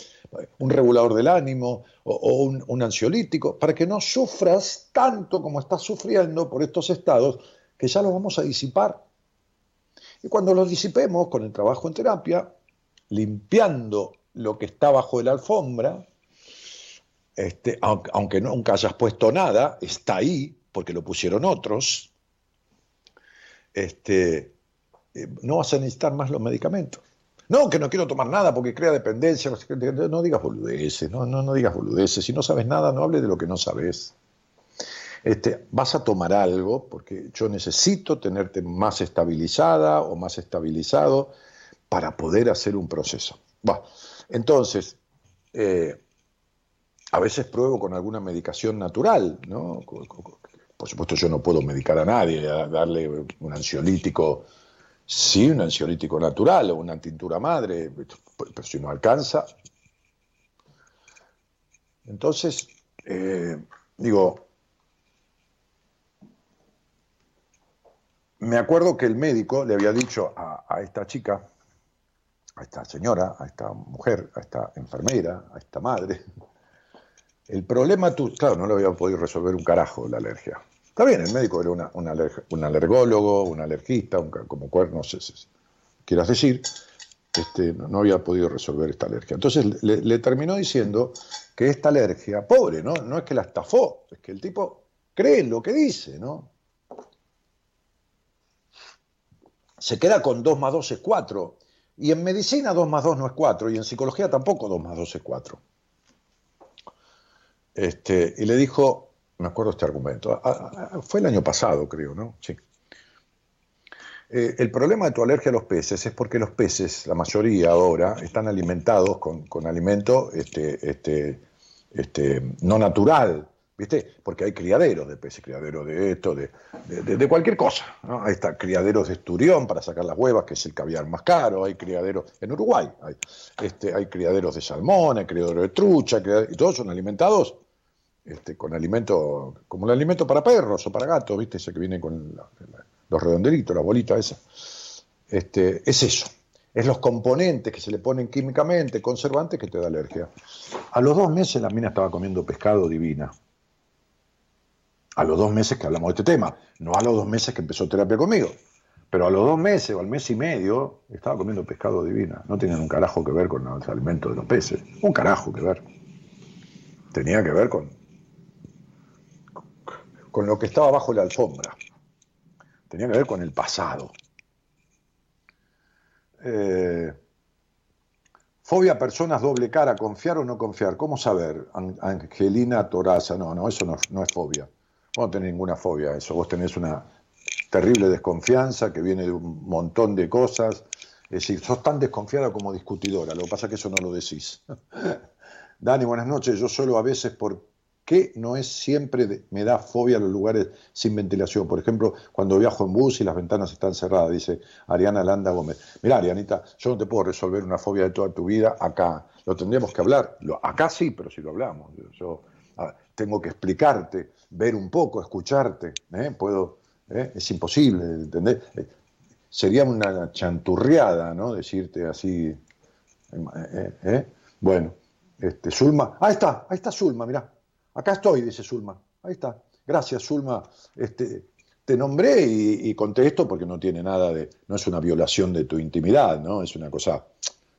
un regulador del ánimo o, un, ansiolítico, para que no sufras tanto como estás sufriendo por estos estados, que ya los vamos a disipar. Y cuando los disipemos con el trabajo en terapia, limpiando lo que está bajo de la alfombra, este, aunque, nunca hayas puesto nada, está ahí, porque lo pusieron otros, este, eh, no vas a necesitar más los medicamentos. No, que no quiero tomar nada porque crea dependencia. No digas boludeces, no, no, no digas boludeces. Si no sabes nada, no hables de lo que no sabes. Este, vas a tomar algo porque yo necesito tenerte más estabilizada o más estabilizado para poder hacer un proceso. Bueno, entonces, eh, a veces pruebo con alguna medicación natural, ¿no? Por supuesto yo no puedo medicar a nadie, darle un ansiolítico, sí, un ansiolítico natural o una tintura madre, pero si no alcanza. Entonces, eh, digo, me acuerdo que el médico le había dicho a esta chica, a esta señora, a esta mujer, a esta enfermera, a esta madre, el problema tú, claro, no lo había podido resolver un carajo la alergia. Está bien, el médico era un alergólogo, un alergista, un, como no sé si quieras decir, este, no, había podido resolver esta alergia. Entonces le, terminó diciendo que esta alergia, pobre, ¿no? no es que la estafó, es que el tipo cree en lo que dice, ¿no? Se queda con 2 más 2 es 4. Y en medicina 2 más 2 no es 4, y en psicología tampoco 2 más 2 es 4. Este, y le dijo, me acuerdo este argumento, fue el año pasado creo, ¿no? Sí. Eh, el problema de tu alergia a los peces es porque los peces, la mayoría ahora, están alimentados con, alimento este, este, este, no natural, ¿viste? Porque hay criaderos de peces, criaderos de esto, de, de, cualquier cosa. ¿no? Ahí está criaderos de esturión para sacar las huevas, que es el caviar más caro, hay criaderos, en Uruguay hay, este, hay criaderos de salmón, hay criaderos de trucha, y todos son alimentados este, con alimento, como el alimento para perros o para gatos, ¿viste? Ese que viene con los redondelitos, la bolita esa. Este, es eso. Es los componentes que se le ponen químicamente, conservantes, que te da alergia. A los dos meses la mina estaba comiendo pescado divina. A los dos meses que hablamos de este tema. No a los dos meses que empezó terapia conmigo. Pero a los dos meses o al mes y medio estaba comiendo pescado divina. No tenían un carajo que ver con los alimentos de los peces. Un carajo que ver. Tenía que ver con, con lo que estaba bajo la alfombra. Tenía que ver con el pasado. Eh, fobia a personas doble cara, confiar o no confiar. ¿Cómo saber? Angelina Toraza, no, no, eso no, es fobia. No tenés ninguna fobia eso. Vos tenés una terrible desconfianza que viene de un montón de cosas. Es decir, sos tan desconfiada como discutidora. Lo que pasa es que eso no lo decís. Dani, buenas noches. Yo solo a veces por ¿Qué no es siempre, me da fobia a los lugares sin ventilación? Por ejemplo, cuando viajo en bus y las ventanas están cerradas, dice Ariana Landa Gómez. Mira, Arianita, yo no te puedo resolver una fobia de toda tu vida acá. Lo tendríamos que hablar. acá sí, pero si lo hablamos. Yo tengo que explicarte, ver un poco, escucharte. ¿eh? Puedo, ¿eh? es imposible, ¿entendés? Eh, sería una chanturriada, ¿no? Decirte así. Bueno, este, Zulma. Ahí está, ahí está Zulma, mirá. Acá estoy, dice Zulma. Ahí está. Gracias, Zulma. Este, te nombré y, conté esto porque no tiene nada de, no es una violación de tu intimidad, ¿no? Es una cosa,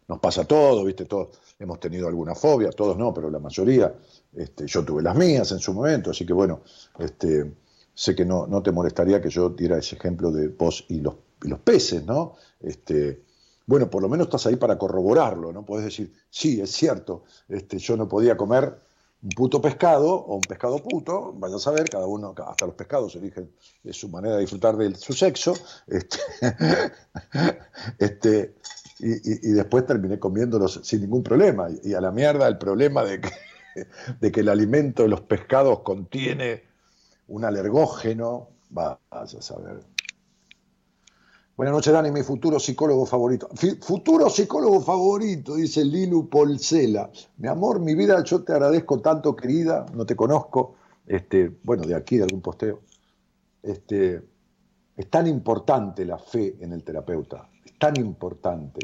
nos pasa todo, ¿viste? Todos hemos tenido alguna fobia, todos no, pero la mayoría. Este, yo tuve las mías en su momento, así que bueno, este, sé que no, no te molestaría que yo diera ese ejemplo de vos y los, los peces, ¿no? Este, bueno, por lo menos estás ahí para corroborarlo, ¿no? Podés decir, sí, es cierto, yo no podía comer un puto pescado o un pescado puto, vaya a saber, cada uno, hasta los pescados eligen su manera de disfrutar de su sexo, este, este y, después terminé comiéndolos sin ningún problema. Y a la mierda el problema de que, de que el alimento de los pescados contiene un alergógeno, vaya a saber. Buenas noches, Dani, mi futuro psicólogo favorito. futuro psicólogo favorito, dice Lilu Polcela. Mi amor, mi vida, yo te agradezco tanto, querida, no te conozco, este, bueno, de aquí, de algún posteo. Este, es tan importante la fe en el terapeuta, es tan importante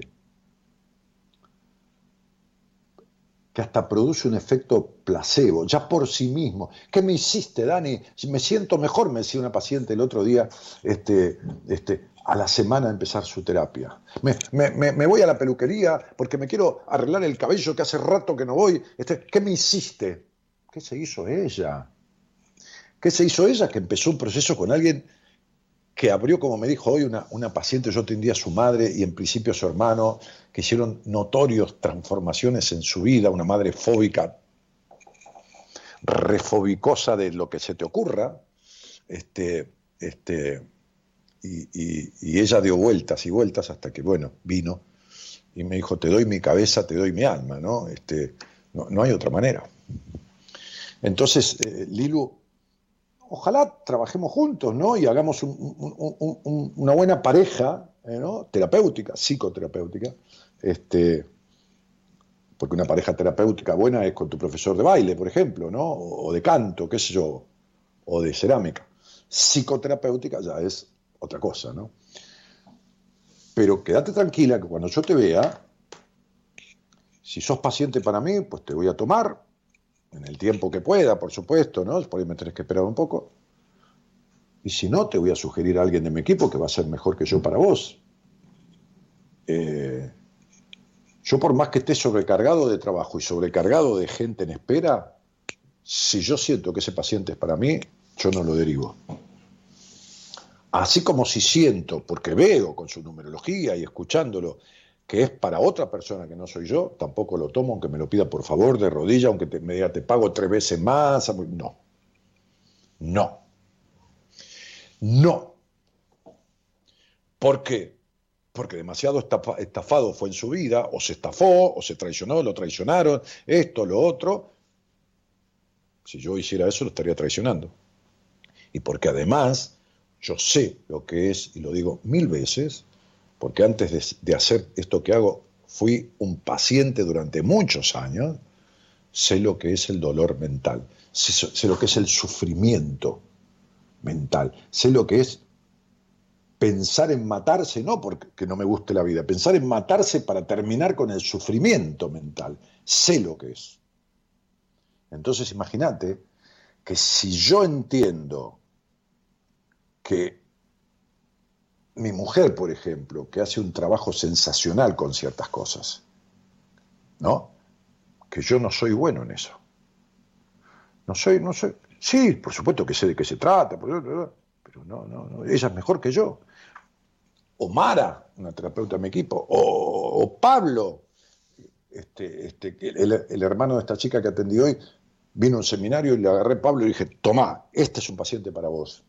que hasta produce un efecto placebo, ya por sí mismo. ¿Qué me hiciste, Dani? Me siento mejor, me decía una paciente el otro día, este, este, a la semana de empezar su terapia. Me, voy a la peluquería porque me quiero arreglar el cabello que hace rato que no voy. Este, ¿Qué me hiciste? ¿Qué se hizo ella? ¿Qué se hizo ella? Que empezó un proceso con alguien que abrió, como me dijo hoy, una, una paciente, yo atendí a su madre y en principio a su hermano, que hicieron notorios transformaciones en su vida, una madre fóbica, refobicosa de lo que se te ocurra, este, este, y, ella dio vueltas y vueltas hasta que, bueno, vino y me dijo, te doy mi cabeza, te doy mi alma, ¿no? Este, no, hay otra manera. Entonces, eh, Lilu, ojalá trabajemos juntos, ¿no? Y hagamos una buena pareja, ¿eh, ¿no? Terapéutica, psicoterapéutica, este, porque una pareja terapéutica buena es con tu profesor de baile, por ejemplo, ¿no? O de canto, qué sé yo, o de cerámica. Psicoterapéutica ya es otra cosa, ¿no? Pero quédate tranquila que cuando yo te vea, si sos paciente para mí, pues te voy a tomar en el tiempo que pueda, por supuesto, ¿no? Por ahí me tenés que esperar un poco. Y si no, te voy a sugerir a alguien de mi equipo que va a ser mejor que yo para vos. Eh, yo por más que esté sobrecargado de trabajo y sobrecargado de gente en espera, si yo siento que ese paciente es para mí, yo no lo derivo. Así como si siento, porque veo con su numerología y escuchándolo, que es para otra persona que no soy yo, tampoco lo tomo, aunque me lo pida por favor, de rodilla, aunque te, me diga te pago tres veces más. No. No. No. ¿Por qué? Porque demasiado estafado fue en su vida, o se estafó, o se traicionó, lo traicionaron, esto, lo otro. Si yo hiciera eso, lo estaría traicionando. Y porque además yo sé lo que es, y lo digo mil veces, porque antes de, hacer esto que hago fui un paciente durante muchos años, sé lo que es el dolor mental, sé, lo que es el sufrimiento mental, sé lo que es pensar en matarse, no porque no me guste la vida, pensar en matarse para terminar con el sufrimiento mental, sé lo que es. Entonces imagínate que si yo entiendo que mi mujer, por ejemplo, que hace un trabajo sensacional con ciertas cosas, ¿no? Que yo no soy bueno en eso. No soy, no soy. Sí, por supuesto que sé de qué se trata, pero no, no, no. Ella es mejor que yo. O Mara, una terapeuta de mi equipo, o, Pablo, este, este, el, hermano de esta chica que atendí hoy, vino a un seminario y le agarré a Pablo y dije, tomá, este es un paciente para vos.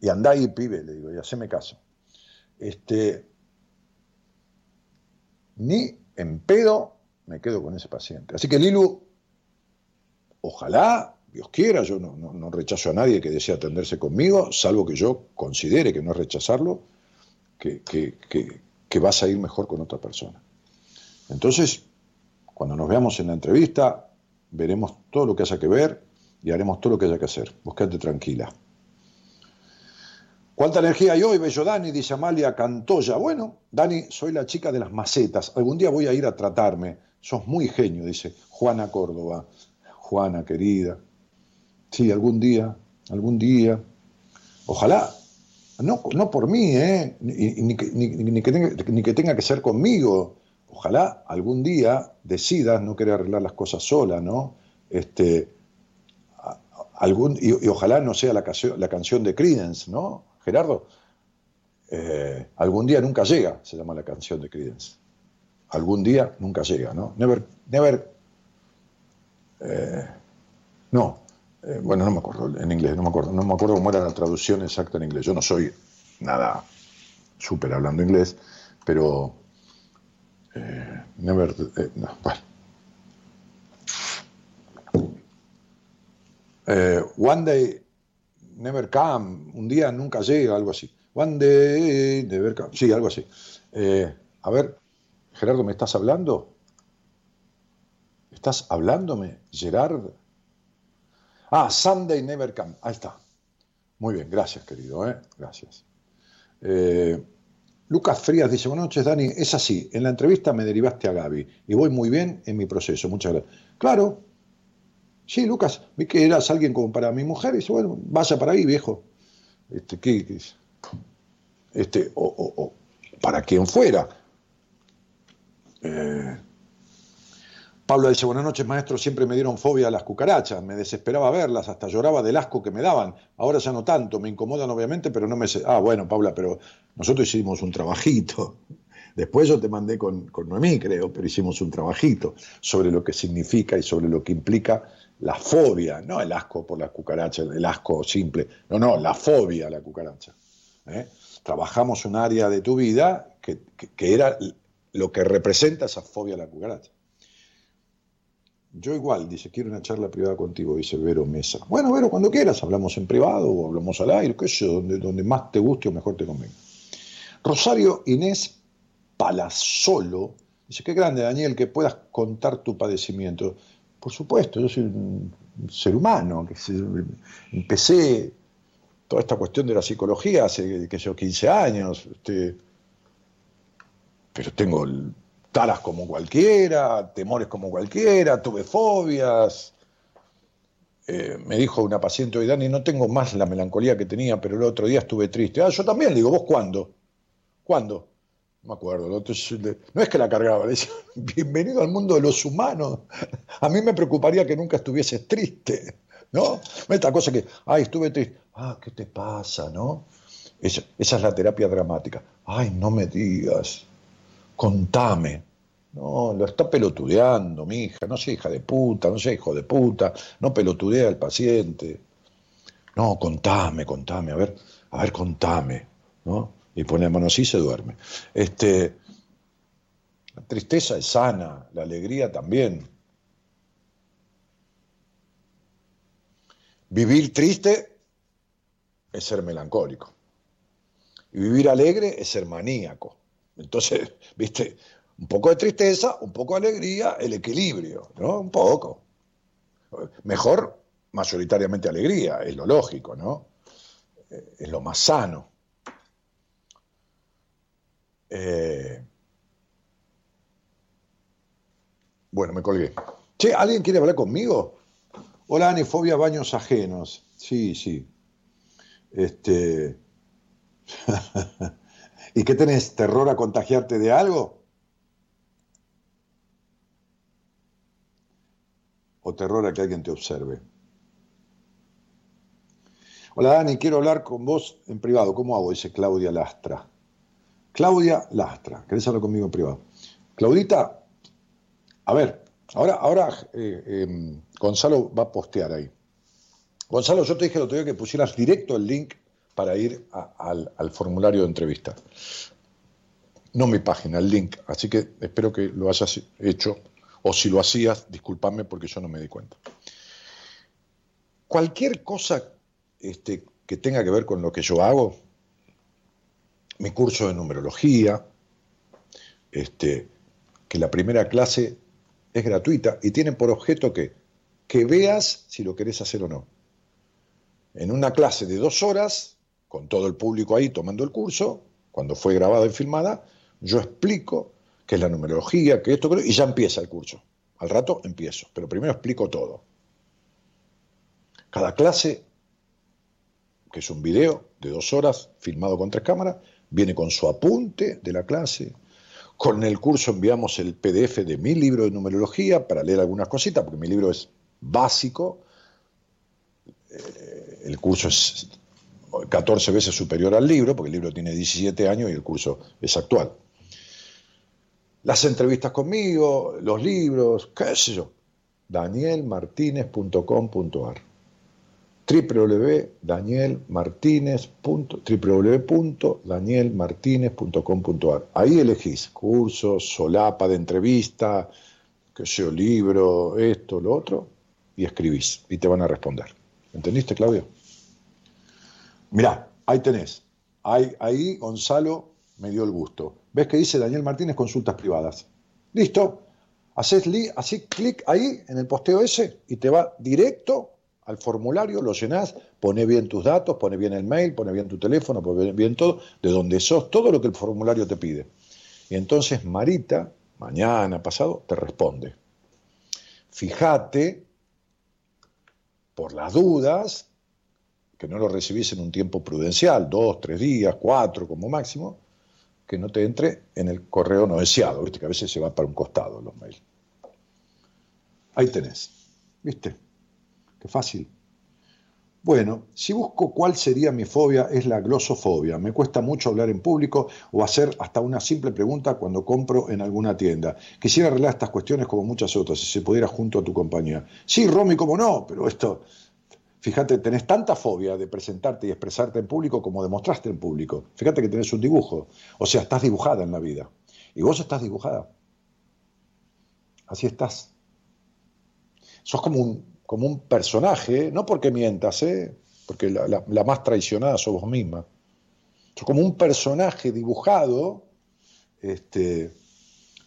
Y andá ahí, pibe, le digo, y haceme caso este, ni en pedo me quedo con ese paciente. Así que Lilu, ojalá, Dios quiera, yo no, rechazo a nadie que desee atenderse conmigo, salvo que yo considere que no es rechazarlo, que, que vas a ir mejor con otra persona. Entonces, cuando nos veamos en la entrevista, veremos todo lo que haya que ver y haremos todo lo que haya que hacer. Buscate tranquila. ¿Cuánta energía hay hoy, bello Dani? Dice Amalia Cantoya. Bueno, Dani, soy la chica de las macetas. Algún día voy a ir a tratarme. Sos muy genio, dice Juana Córdoba. Juana, querida. Sí, algún día, algún día. Ojalá. No, no por mí, ¿eh? Ni, que tenga, ni que tenga que ser conmigo. Ojalá algún día decidas no querer arreglar las cosas sola, ¿no? Este, algún, y, ojalá no sea la, la canción de Credence, ¿no? Gerardo, eh, algún día nunca llega, se llama la canción de Creedence. Algún día nunca llega, ¿no? Never, never, eh, no, eh, bueno, no me acuerdo en inglés, no me acuerdo, no me acuerdo cómo era la traducción exacta en inglés. Yo no soy nada súper hablando inglés, pero never, no, bueno. one day never come, un día nunca llega, algo así. One day, never come, sí, algo así. Eh, a ver, Gerardo, ¿me estás hablando? ¿Estás hablándome, Gerard? Ah, Sunday never come, ahí está. Muy bien, gracias, querido, ¿eh? gracias. Eh, Lucas Frías dice, buenas noches, Dani, es así, en la entrevista me derivaste a Gaby y voy muy bien en mi proceso, muchas gracias. Claro, Sí, Lucas, vi que eras alguien como para mi mujer, y dice, bueno, vaya para ahí, viejo. Este, ¿qué, Este, o, para quien fuera. Eh, Pablo dice, buenas noches, maestro, siempre me dieron fobia a las cucarachas, me desesperaba verlas, hasta lloraba del asco que me daban. Ahora ya no tanto, me incomodan obviamente, pero no me... Ah, bueno, Paula, pero nosotros hicimos un trabajito. Después yo te mandé con, con Noemí, creo, pero hicimos un trabajito sobre lo que significa y sobre lo que implica la fobia, no el asco por la cucaracha, el asco simple, no, no, la fobia a la cucaracha. ¿eh? Trabajamos un área de tu vida que, era lo que representa esa fobia a la cucaracha. Yo igual, dice, quiero una charla privada contigo, dice Vero Mesa. Bueno, Vero, cuando quieras, hablamos en privado o hablamos al aire, qué sé donde, donde más te guste o mejor te convenga. Rosario Inés Palazolo dice, qué grande, Daniel, que puedas contar tu padecimiento. Por supuesto, yo soy un ser humano, que empecé toda esta cuestión de la psicología hace que yo 15 años, este, pero tengo taras como cualquiera, temores como cualquiera, tuve fobias, eh, me dijo una paciente hoy, Dani, no tengo más la melancolía que tenía, pero el otro día estuve triste. Ah, yo también, le digo, ¿vos cuándo? ¿Cuándo? No me acuerdo. no es que la cargaba, le decía, bienvenido al mundo de los humanos. A mí me preocuparía que nunca estuvieses triste, ¿no? Esta cosa que, ay, estuve triste. Ah, ¿qué te pasa, no? esa es la terapia dramática. Ay, no me digas, contame. No, lo está pelotudeando, mi hija, no sea hija de puta, no sea hijo de puta, no pelotudea al paciente. No, contame, contame, a ver, a ver, contame, ¿no? Y así y se duerme. Este, la tristeza es sana, la alegría también. Vivir triste es ser melancólico. Y vivir alegre es ser maníaco. Entonces, viste, un poco de tristeza, un poco de alegría, el equilibrio, ¿no? Un poco. Mejor, mayoritariamente alegría, es lo lógico, ¿no? Eh, es lo más sano. Eh, bueno, me colgué. Che, ¿alguien quiere hablar conmigo? Hola, anifobia, baños ajenos. Sí, sí. Este. ¿Y qué tenés? ¿Terror a contagiarte de algo? o terror a que alguien te observe. Hola Dani, quiero hablar con vos en privado. ¿Cómo hago? Dice Claudia Lastra. Claudia Lastra, ¿querés hablar conmigo en privado? Claudita, a ver, ahora, ahora eh, em, Gonzalo va a postear ahí. Gonzalo, yo te dije el otro día que pusieras directo el link para ir al, formulario de entrevista. No mi página, el link. Así que espero que lo hayas hecho o si lo hacías, discúlpame porque yo no me di cuenta. Cualquier cosa este, que tenga que ver con lo que yo hago, mi curso de numerología, este, que la primera clase es gratuita y tiene por objeto que, que veas si lo querés hacer o no. En una clase de dos horas, con todo el público ahí tomando el curso, cuando fue grabada y filmada, yo explico que es la numerología, que esto, y ya empieza el curso. Al rato empiezo, pero primero explico todo. Cada clase, que es un video de dos horas filmado con tres cámaras, viene con su apunte de la clase. Con el curso enviamos el PDF de mi libro de numerología para leer algunas cositas, porque mi libro es básico. Eh, el curso es 14 veces superior al libro, porque el libro tiene 17 años y el curso es actual las entrevistas conmigo, los libros, qué sé yo. danielmartinez.com.ar www.danielmartinez.com.ar Ahí elegís cursos, solapa de entrevista, sé yo, libro, esto, lo otro, y escribís y te van a responder. ¿Entendiste, Claudio? Mirá, ahí tenés. Ahí, ahí Gonzalo me dio el gusto. ¿Ves que dice Daniel Martínez consultas privadas? Listo. Haces así clic ahí en el posteo ese y te va directo al formulario, lo llenás, pone bien tus datos, pone bien el mail, pone bien tu teléfono, pone bien todo, de donde sos, todo lo que el formulario te pide. Y entonces Marita, mañana, pasado, te responde. Fíjate, por las dudas, que no lo recibís en un tiempo prudencial, dos, tres días, cuatro como máximo, que no te entre en el correo no deseado, ¿viste? que a veces se va para un costado los mails. Ahí tenés, ¿viste? Qué fácil. Bueno, si busco cuál sería mi fobia, es la glosofobia. Me cuesta mucho hablar en público o hacer hasta una simple pregunta cuando compro en alguna tienda. Quisiera arreglar estas cuestiones como muchas otras, si se pudiera junto a tu compañía. Sí, Romy, cómo no, pero esto Fíjate, tenés tanta fobia de presentarte y expresarte en público como demostraste en público. Fíjate que tenés un dibujo. O sea, estás dibujada en la vida. Y vos estás dibujada. Así estás. Sos como un, como un personaje, no porque mientas, ¿eh? porque la, más traicionada sos vos misma. Como un personaje dibujado este,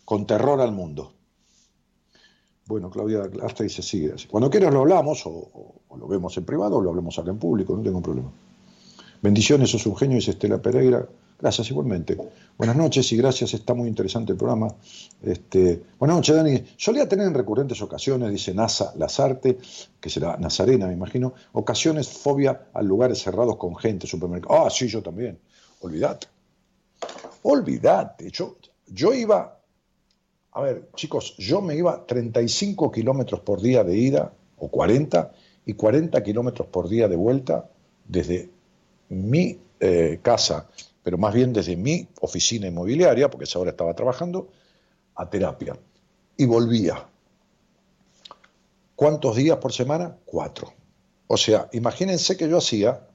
con terror al mundo. Bueno, Claudia hasta dice, sigue así. Cuando quieras lo hablamos, o, lo vemos en privado, o lo hablamos acá en público, no tengo problema. Bendiciones, sos un genio, dice Estela Pereira. Gracias igualmente. Buenas noches y gracias, está muy interesante el programa. Este, buenas noches, Dani. Solía tener en recurrentes ocasiones, dice NASA Lazarte, que será Nazarena, me imagino, ocasiones fobia a lugares cerrados con gente, supermercados. Ah, sí, yo también. Olvídate. Olvídate. Yo, yo iba, a ver, chicos, yo me iba 35 kilómetros por día de ida, o 40, y 40 kilómetros por día de vuelta desde mi eh, casa pero más bien desde mi oficina inmobiliaria, porque esa hora estaba trabajando, a terapia. Y volvía. ¿Cuántos días por semana? Cuatro. O sea, imagínense que yo hacía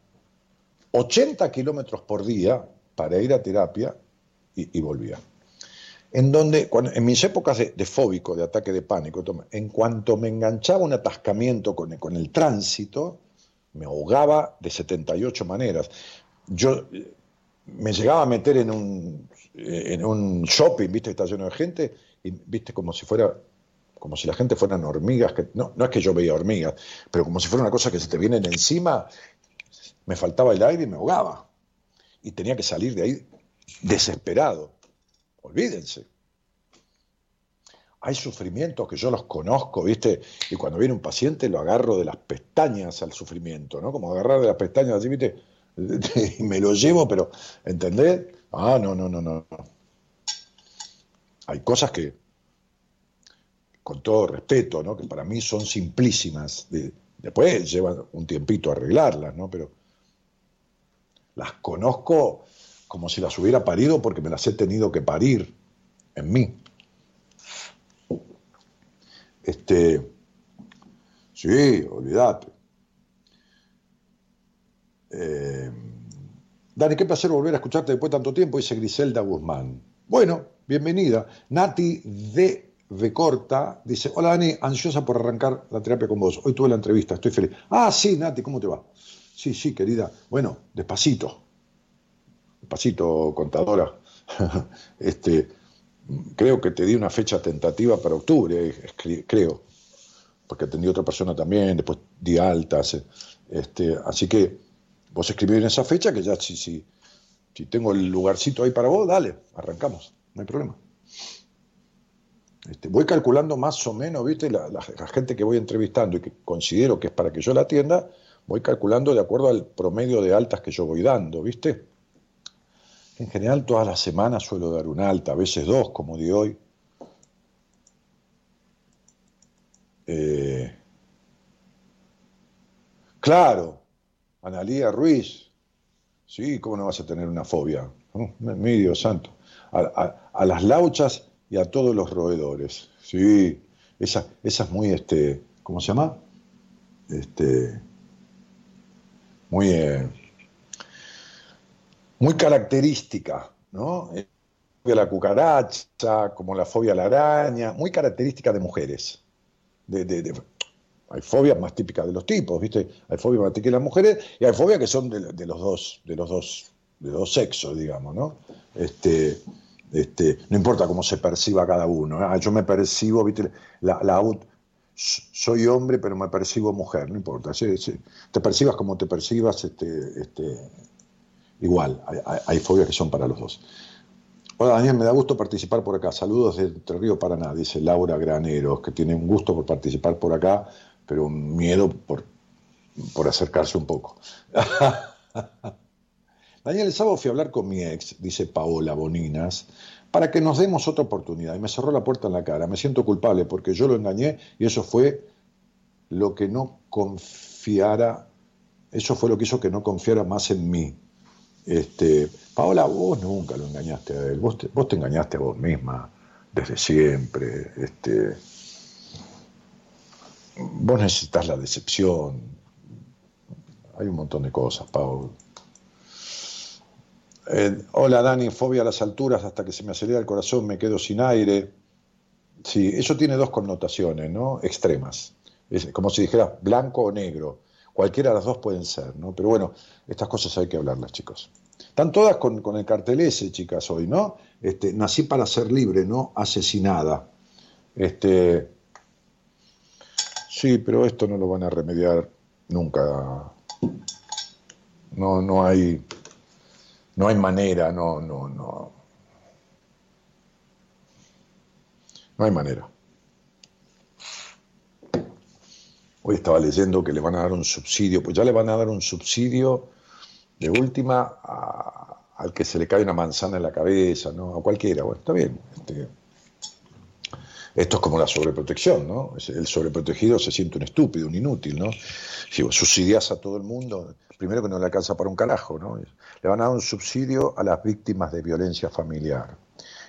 80 kilómetros por día para ir a terapia y, volvía. En donde, en mis épocas de, fóbico, de ataque de pánico, en cuanto me enganchaba un atascamiento con, con el tránsito, me ahogaba de 78 maneras. Yo me llegaba a meter en un, en un shopping, viste, que está lleno de gente, y viste como si fuera, como si la gente fueran hormigas, que no, no es que yo veía hormigas, pero como si fuera una cosa que se te vienen encima, me faltaba el aire y me ahogaba. Y tenía que salir de ahí desesperado. Olvídense. Hay sufrimientos que yo los conozco, ¿viste? Y cuando viene un paciente lo agarro de las pestañas al sufrimiento, ¿no? Como agarrar de las pestañas así, ¿viste? Y me lo llevo, pero, ¿entendés? Ah, no, no, no, no. Hay cosas que, con todo respeto, ¿no? que para mí son simplísimas. después llevan un tiempito arreglarlas, ¿no? Pero las conozco como si las hubiera parido porque me las he tenido que parir en mí. Este, sí, olvídate. Eh, Dani, qué placer volver a escucharte después de tanto tiempo, dice Griselda Guzmán. Bueno, bienvenida. Nati de Corta dice, hola Dani, ansiosa por arrancar la terapia con vos. Hoy tuve la entrevista, estoy feliz. Ah, sí, Nati, ¿cómo te va? Sí, sí, querida. Bueno, despacito. Despacito, contadora. este, creo que te di una fecha tentativa para octubre, creo. Porque atendí a otra persona también, después di altas. Este, así que Vos escribís en esa fecha que ya si, si, si tengo el lugarcito ahí para vos, dale, arrancamos, no hay problema. Este, voy calculando más o menos, ¿viste? La, gente que voy entrevistando y que considero que es para que yo la atienda, voy calculando de acuerdo al promedio de altas que yo voy dando, ¿viste? En general, todas las semanas suelo dar una alta, a veces dos, como de hoy. Eh, claro, Analía Ruiz. Sí, ¿cómo no vas a tener una fobia? Mi Dios santo. A, las lauchas y a todos los roedores. Sí, esa, esa es muy, este, ¿cómo se llama? Este, muy, eh, muy característica, ¿no? La cucaracha, como la fobia a la araña, muy característica de mujeres, de, hay fobias más típicas de los tipos, ¿viste? Hay fobias más típicas de las mujeres y hay fobias que son de, los dos, de los dos, de dos sexos, digamos, ¿no? Este, este, no importa cómo se perciba cada uno. ¿eh? Yo me percibo, ¿viste? La, la, soy hombre, pero me percibo mujer, no importa. te percibas como te percibas, este, este, igual. Hay, hay, fobias que son para los dos. Hola Daniel, me da gusto participar por acá. Saludos de Entre Río Paraná, dice Laura Graneros, que tiene un gusto por participar por acá pero un miedo por, por acercarse un poco. Daniel, el sábado fui a hablar con mi ex, dice Paola Boninas, para que nos demos otra oportunidad. Y me cerró la puerta en la cara. Me siento culpable porque yo lo engañé y eso fue lo que no confiara, eso fue lo que hizo que no confiara más en mí. Este, Paola, vos nunca lo engañaste a él, vos te, vos te engañaste a vos misma desde siempre. Este, vos necesitas la decepción. Hay un montón de cosas, Pau. Eh, hola Dani, fobia a las alturas, hasta que se me acelera el corazón me quedo sin aire. Sí, eso tiene dos connotaciones, ¿no? Extremas. Es como si dijera blanco o negro. Cualquiera de las dos pueden ser, ¿no? Pero bueno, estas cosas hay que hablarlas, chicos. Están todas con, el cartel ese, chicas, hoy, ¿no? Este, nací para ser libre, no asesinada. Este, Sí, pero esto no lo van a remediar nunca. No, no hay, No hay manera, no, no, no. No hay manera. Hoy estaba leyendo que le van a dar un subsidio, pues ya le van a dar un subsidio de última al que se le cae una manzana en la cabeza, ¿no? A cualquiera, bueno, está bien. Este, esto es como la sobreprotección, ¿no? El sobreprotegido se siente un estúpido, un inútil, ¿no? Si vos subsidias a todo el mundo, primero que no le alcanza para un carajo, ¿no? Le van a dar un subsidio a las víctimas de violencia familiar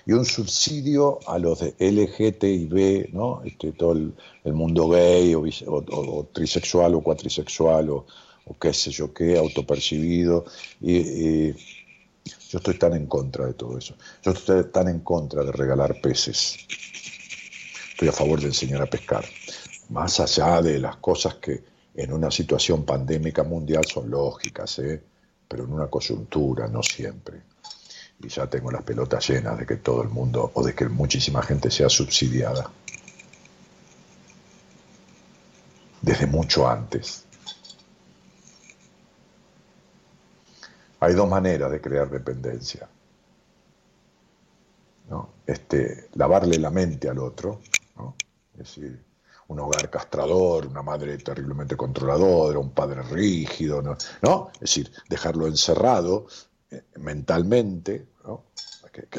y un subsidio a los de LGTB, ¿no? Este, todo el, mundo gay o, trisexual o cuatrisexual o, qué sé yo qué, autopercibido. Y, yo estoy tan en contra de todo eso. Yo estoy tan en contra de regalar peces. Estoy a favor de enseñar a pescar. Más allá de las cosas que en una situación pandémica mundial son lógicas, ¿eh? pero en una coyuntura no siempre y ya tengo las pelotas llenas de que todo el mundo o de que muchísima gente sea subsidiada. Desde mucho antes. Hay dos maneras de crear dependencia. ¿no? Este, lavarle la mente al otro. Es decir, un hogar castrador, una madre terriblemente controladora, un padre rígido, ¿no? ¿no? Es decir, dejarlo encerrado eh, mentalmente,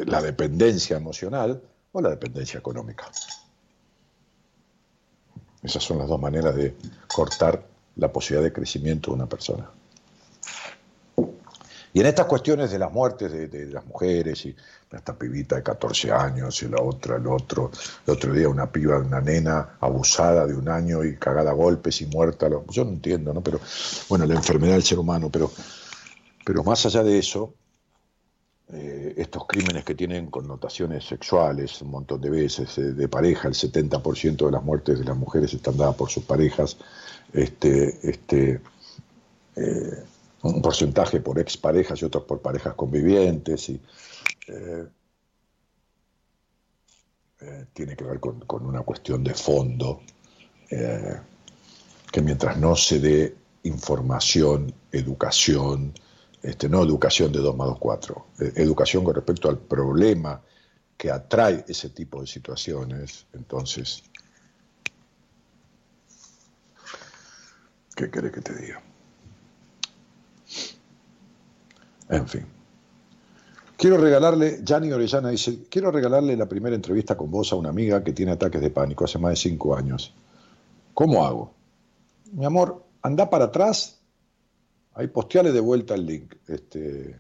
la dependencia emocional o la dependencia económica. Esas son las dos maneras de cortar la posibilidad de crecimiento de una persona. Y en estas cuestiones de las muertes de, las mujeres, y esta pibita de 14 años y la otra, el otro, el otro día una piba, una nena abusada de un año y cagada a golpes y muerta, yo no entiendo, ¿no? Pero bueno, la enfermedad del ser humano, pero, pero más allá de eso, eh, estos crímenes que tienen connotaciones sexuales un montón de veces, eh, de pareja, el 70% de las muertes de las mujeres están dadas por sus parejas, este, este, eh, un porcentaje por exparejas y otros por parejas convivientes, y, tiene que ver con, con, una cuestión de fondo, que mientras no se dé información, educación, este, no educación de 2 más 2, 4, eh, educación con respecto al problema que atrae ese tipo de situaciones, entonces, ¿qué querés que te diga? En fin. Quiero regalarle, Gianni Orellana dice, quiero regalarle la primera entrevista con vos a una amiga que tiene ataques de pánico hace más de cinco años. ¿Cómo hago? Mi amor, anda para atrás Ahí posteale de vuelta el link. Este,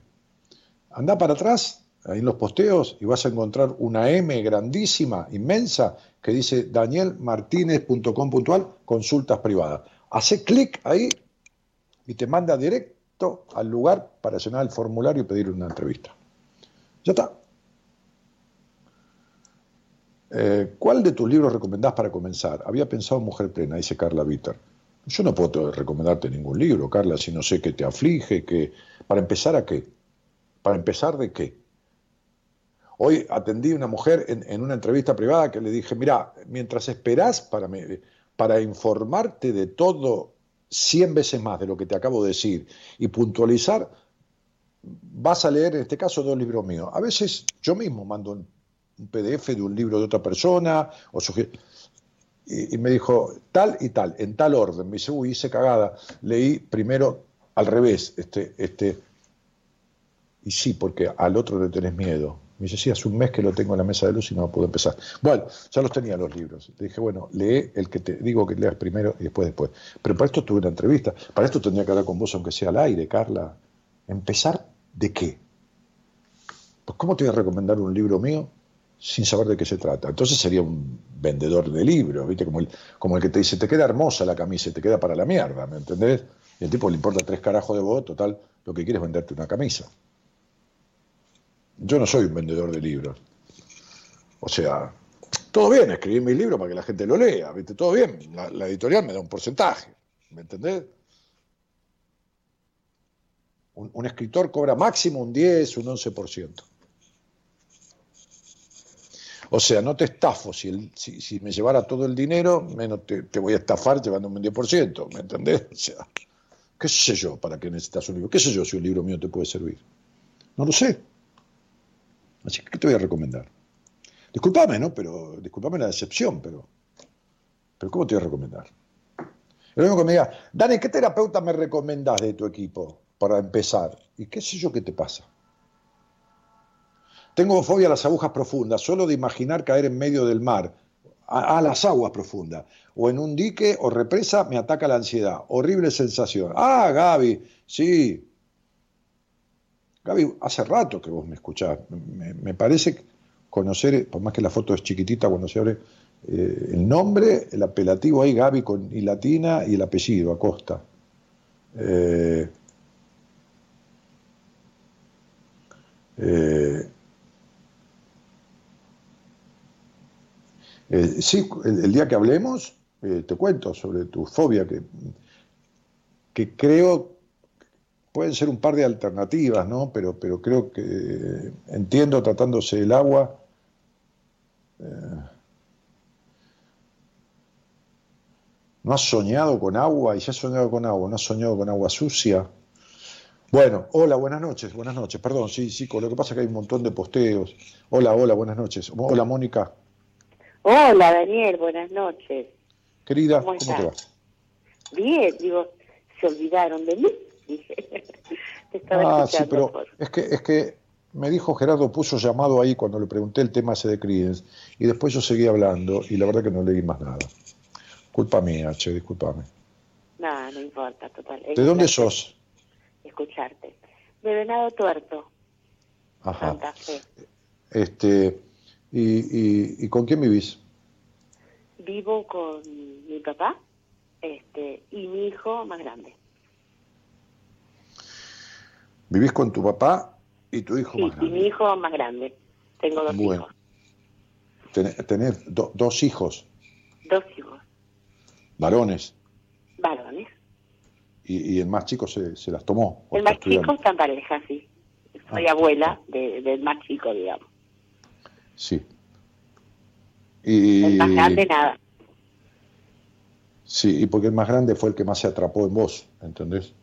anda para atrás, ahí en los posteos, y vas a encontrar una M grandísima, inmensa, que dice danielmartinez.com.al, consultas privadas. Hace clic ahí y te manda directo al lugar para llenar el formulario y pedir una entrevista. Ya está. Eh, ¿Cuál de tus libros recomendás para comenzar? Había pensado Mujer Plena, dice Carla Vitter. Yo no puedo recomendarte ningún libro, Carla, si no sé qué te aflige, que para empezar a qué. Para empezar de qué. Hoy atendí a una mujer en, una entrevista privada que le dije, mira, mientras esperás para, para informarte de todo 100 veces más de lo que te acabo de decir y puntualizar, vas a leer en este caso dos libros míos. A veces yo mismo mando un, PDF de un libro de otra persona o y, me dijo tal y tal, en tal orden. Me dice, uy, hice cagada. Leí primero al revés, este, este, y sí, porque al otro le tenés miedo. Me dice, sí, hace un mes que lo tengo en la mesa de luz y no puedo empezar. Bueno, ya los tenía los libros. Le dije, bueno, lee el que te digo que leas primero y después después. Pero para esto tuve una entrevista. Para esto tendría que hablar con vos, aunque sea al aire, Carla. ¿Empezar de qué? Pues, ¿cómo te voy a recomendar un libro mío sin saber de qué se trata. Entonces sería un vendedor de libros, ¿viste? Como el, como el que te dice, te queda hermosa la camisa te queda para la mierda, ¿me entendés? Y el tipo le importa tres carajos de vos, total, lo que quiere es venderte una camisa. Yo no soy un vendedor de libros. O sea, todo bien, escribir mi libro para que la gente lo lea, ¿viste? Todo bien, la, editorial me da un porcentaje, ¿me entendés? Un, escritor cobra máximo un 10, un 11%. O sea, no te estafo. Si, si, me llevara todo el dinero, menos te, voy a estafar llevando un 10%, ¿me entendés? O sea, qué sé yo, para qué necesitas un libro. ¿Qué sé yo si un libro mío te puede servir? No lo sé. Así que, ¿qué te voy a recomendar? Disculpame, ¿no? Pero, disculpame la decepción, pero, pero ¿cómo te voy a recomendar? Lo mismo que me diga, Dani, ¿qué terapeuta me recomendás de tu equipo para empezar? ¿Y qué sé yo qué te pasa? Tengo fobia a las agujas profundas, solo de imaginar caer en medio del mar, a, las aguas profundas, o en un dique o represa, me ataca la ansiedad. Horrible sensación. Ah, Gaby, sí. Gaby, hace rato que vos me escuchás. Me, parece conocer, por más que la foto es chiquitita cuando se abre, eh, el nombre, el apelativo ahí, Gaby con y latina, y el apellido, Acosta. Eh, eh, sí, el, el, día que hablemos, te cuento sobre tu fobia, que, que creo pueden ser un par de alternativas, ¿no? Pero, pero creo que eh, entiendo tratándose el agua. ¿No has soñado con agua? Y si has soñado con agua, ¿no has soñado con agua sucia? Bueno, hola, buenas noches, buenas noches. Perdón, sí, sí, lo que pasa es que hay un montón de posteos. Hola, hola, buenas noches. Hola, Mónica. Hola, Daniel, buenas noches. Querida, ¿cómo, ¿cómo te va? Bien, digo, se olvidaron de mí. te estaba ah, sí, pero por... es que es que me dijo Gerardo puso llamado ahí cuando le pregunté el tema ese de Creedence y después yo seguí hablando y la verdad que no leí más nada. Culpa mía, che, discúlpame. No, no importa, total. ¿De dónde sos? Escucharte. De Venado Tuerto. Ajá. Santa Fe. Este, ¿Y, y, y con quién vivís? Vivo con mi papá este, y mi hijo más grande. ¿Vivís con tu papá y tu hijo sí, más grande? y mi hijo más grande. Tengo dos bueno. hijos. Tenés, tenés do, dos hijos. Dos hijos. ¿Varones? Varones. ¿Y, y el más chico se, se las tomó? El más chico está en pareja, sí. Soy ah, abuela de, del más chico, digamos. Sí. Y, el más grande nada. Sí, y porque el más grande fue el que más se atrapó en vos, ¿entendés?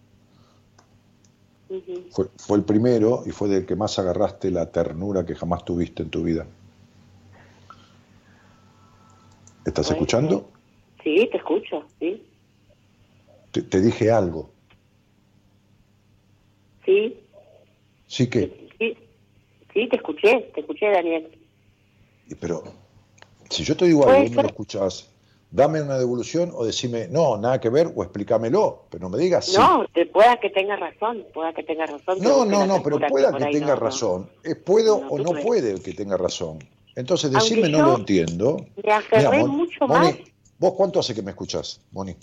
Uh -huh. fue, fue, el primero y fue del que más agarraste la ternura que jamás tuviste en tu vida. ¿Estás pues, escuchando? Sí, te escucho, sí. Te, te, dije algo. Sí. ¿Sí que? Sí, sí, te escuché, te escuché, Daniel. Pero si yo te digo algo y no lo escuchas, dame una devolución o decime, no, nada que ver, o explícamelo, pero no me digas sí. No, te pueda que tenga razón, pueda que tenga razón. No, no, no, pero pueda que tenga no, razón. No. ¿Puedo no, o no puede que tenga razón? Entonces decime, no lo entiendo. Me aferré Mira, mucho Moni, más. ¿Vos cuánto hace que me escuchás, Moni?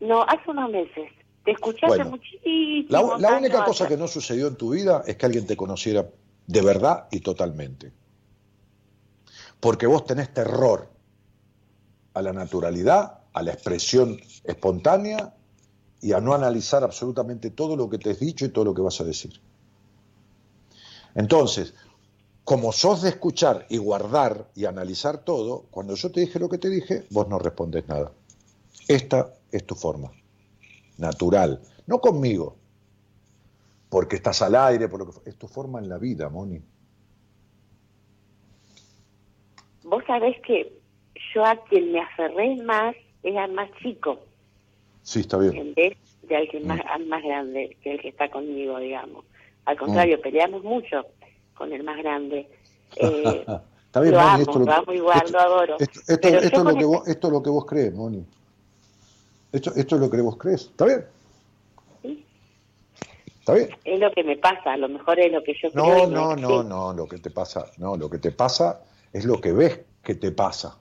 No, hace unos meses. Te escuché bueno, hace muchísimo. La, la única cosa que no sucedió en tu vida es que alguien te conociera de verdad y totalmente porque vos tenés terror a la naturalidad, a la expresión espontánea y a no analizar absolutamente todo lo que te has dicho y todo lo que vas a decir. Entonces, como sos de escuchar y guardar y analizar todo, cuando yo te dije lo que te dije, vos no respondes nada. Esta es tu forma, natural, no conmigo, porque estás al aire, por lo que es tu forma en la vida, Moni. vos sabés que yo a quien me aferré más es al más chico. Sí, está bien. En vez de alguien más, Mm. al más grande, que el que está conmigo, digamos. Al contrario, peleamos mucho con el más grande. Eh, Está bien, lo Moni, amo, esto, lo amo igual, esto- lo adoro. Esto, esto- es lo que el- vos, esto es lo que vos crees, Moni. Esto, esto es lo que vos crees. ¿Está bien? Sí. ¿Está bien? Es lo que me pasa, a lo mejor es lo que yo creo. No, no, no, así. no, lo que te pasa, no, lo que te pasa es lo que ves que te pasa.